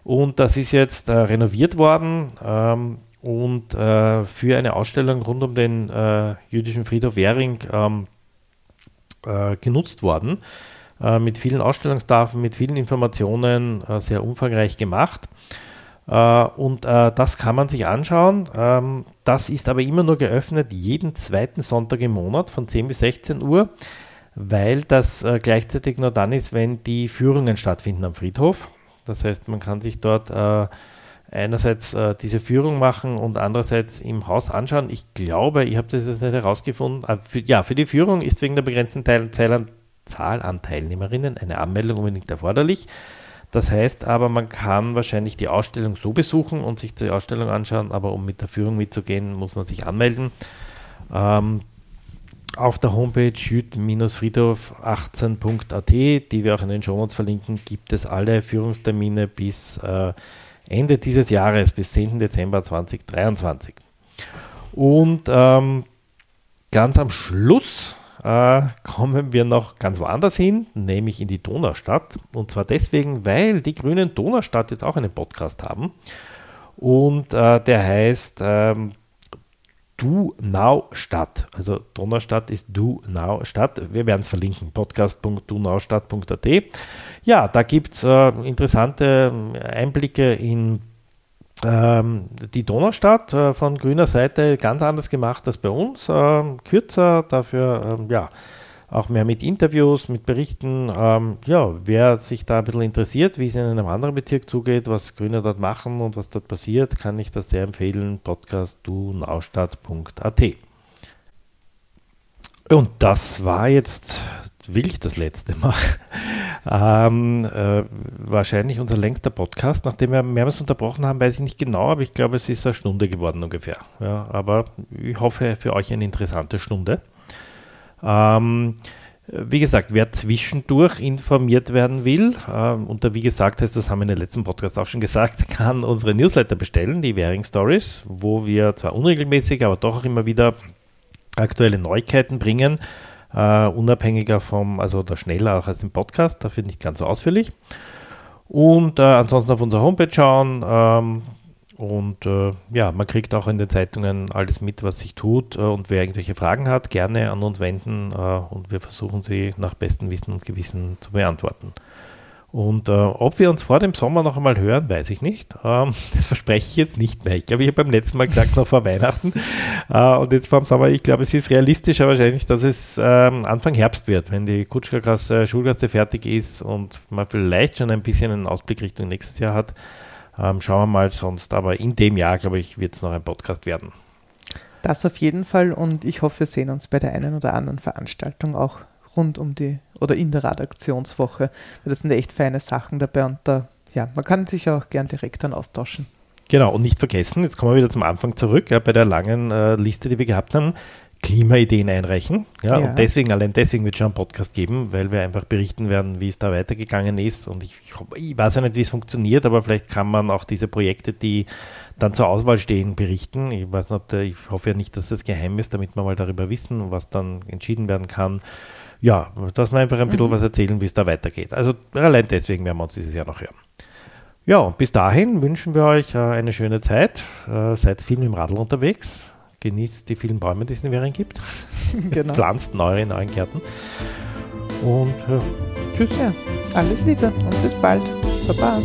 Und das ist jetzt äh, renoviert worden. Ähm, und äh, für eine Ausstellung rund um den äh, jüdischen Friedhof Währing ähm, äh, genutzt worden. Äh, mit vielen Ausstellungstafeln, mit vielen Informationen, äh, sehr umfangreich gemacht. Äh, und das kann man sich anschauen. Ähm, das ist aber immer nur geöffnet jeden zweiten Sonntag im Monat von 10 bis 16 Uhr, weil das gleichzeitig nur dann ist, wenn die Führungen stattfinden am Friedhof. Das heißt, man kann sich dort einerseits äh, diese Führung machen und andererseits im Haus anschauen. Ich glaube, ich habe das jetzt nicht herausgefunden. Äh, für, ja, für die Führung ist wegen der begrenzten Teil, Zahl an Teilnehmerinnen eine Anmeldung unbedingt erforderlich. Das heißt aber, man kann wahrscheinlich die Ausstellung so besuchen und sich die Ausstellung anschauen, aber um mit der Führung mitzugehen, muss man sich anmelden. Ähm, auf der Homepage jüd-friedhof18.at, die wir auch in den Shownotes verlinken, gibt es alle Führungstermine bis äh, Ende dieses Jahres bis 10. Dezember 2023. Und ähm, ganz am Schluss äh, kommen wir noch ganz woanders hin, nämlich in die Donaustadt. Und zwar deswegen, weil die Grünen Donaustadt jetzt auch einen Podcast haben. Und äh, der heißt ähm, Du Now Stadt. Also Donaustadt ist Du Now Stadt. Wir werden es verlinken, podcast.dunaustadt.at. Ja, da gibt es äh, interessante Einblicke in ähm, die Donaustadt äh, von grüner Seite ganz anders gemacht als bei uns. Äh, kürzer, dafür ähm, ja auch mehr mit Interviews, mit Berichten. Ähm, ja, wer sich da ein bisschen interessiert, wie es in einem anderen Bezirk zugeht, was Grüne dort machen und was dort passiert, kann ich das sehr empfehlen. Podcast dunaustadt.at. Und das war jetzt, will ich das letzte Mal, ähm, äh, wahrscheinlich unser längster Podcast. Nachdem wir mehrmals unterbrochen haben, weiß ich nicht genau, aber ich glaube, es ist eine Stunde geworden ungefähr. Ja, aber ich hoffe für euch eine interessante Stunde. Ähm, wie gesagt, wer zwischendurch informiert werden will, und da wie gesagt heißt, das haben wir in den letzten Podcast auch schon gesagt, kann unsere Newsletter bestellen, die Währing Stories, wo wir zwar unregelmäßig, aber doch auch immer wieder aktuelle Neuigkeiten bringen, uh, unabhängiger vom, also oder schneller auch als im Podcast, dafür nicht ganz so ausführlich. Und uh, ansonsten auf unserer Homepage schauen, ähm, und äh, ja, man kriegt auch in den Zeitungen alles mit, was sich tut. Äh, und wer irgendwelche Fragen hat, gerne an uns wenden äh, und wir versuchen sie nach bestem Wissen und Gewissen zu beantworten. Und äh, ob wir uns vor dem Sommer noch einmal hören, weiß ich nicht. Ähm, das verspreche ich jetzt nicht mehr. Ich glaube, ich habe beim letzten Mal gesagt, noch vor Weihnachten. Äh, und jetzt vor dem Sommer, ich glaube, es ist realistischer wahrscheinlich, dass es ähm, Anfang Herbst wird, wenn die Kutschkergasse, Schulgasse fertig ist und man vielleicht schon ein bisschen einen Ausblick Richtung nächstes Jahr hat. Ähm, schauen wir mal sonst, aber in dem Jahr, glaube ich, wird es noch ein Podcast werden. Das auf jeden Fall. Und ich hoffe, wir sehen uns bei der einen oder anderen Veranstaltung auch rund um die oder in der Redaktionswoche, das sind echt feine Sachen dabei. Und da, ja, man kann sich auch gern direkt dann austauschen. Genau, und nicht vergessen, jetzt kommen wir wieder zum Anfang zurück, ja, bei der langen äh, Liste, die wir gehabt haben, Klimaideen einreichen. Ja, ja, Und deswegen, allein deswegen wird es schon einen Podcast geben, weil wir einfach berichten werden, wie es da weitergegangen ist. Und ich, ich weiß ja nicht, wie es funktioniert, aber vielleicht kann man auch diese Projekte, die dann zur Auswahl stehen, berichten. Ich weiß nicht, ich hoffe ja nicht, dass das geheim ist, damit wir mal darüber wissen, was dann entschieden werden kann. Ja, dass wir einfach ein bisschen mhm. was erzählen, wie es da weitergeht. Also allein deswegen werden wir uns dieses Jahr noch hören. Ja, und bis dahin wünschen wir euch äh, eine schöne Zeit. Äh, seid viel mit dem Radl unterwegs. Genießt die vielen Bäume, die es in Währung gibt. Genau. Pflanzt neue in neuen Gärten. Und äh, tschüss. Ja, alles Liebe und bis bald. Baba.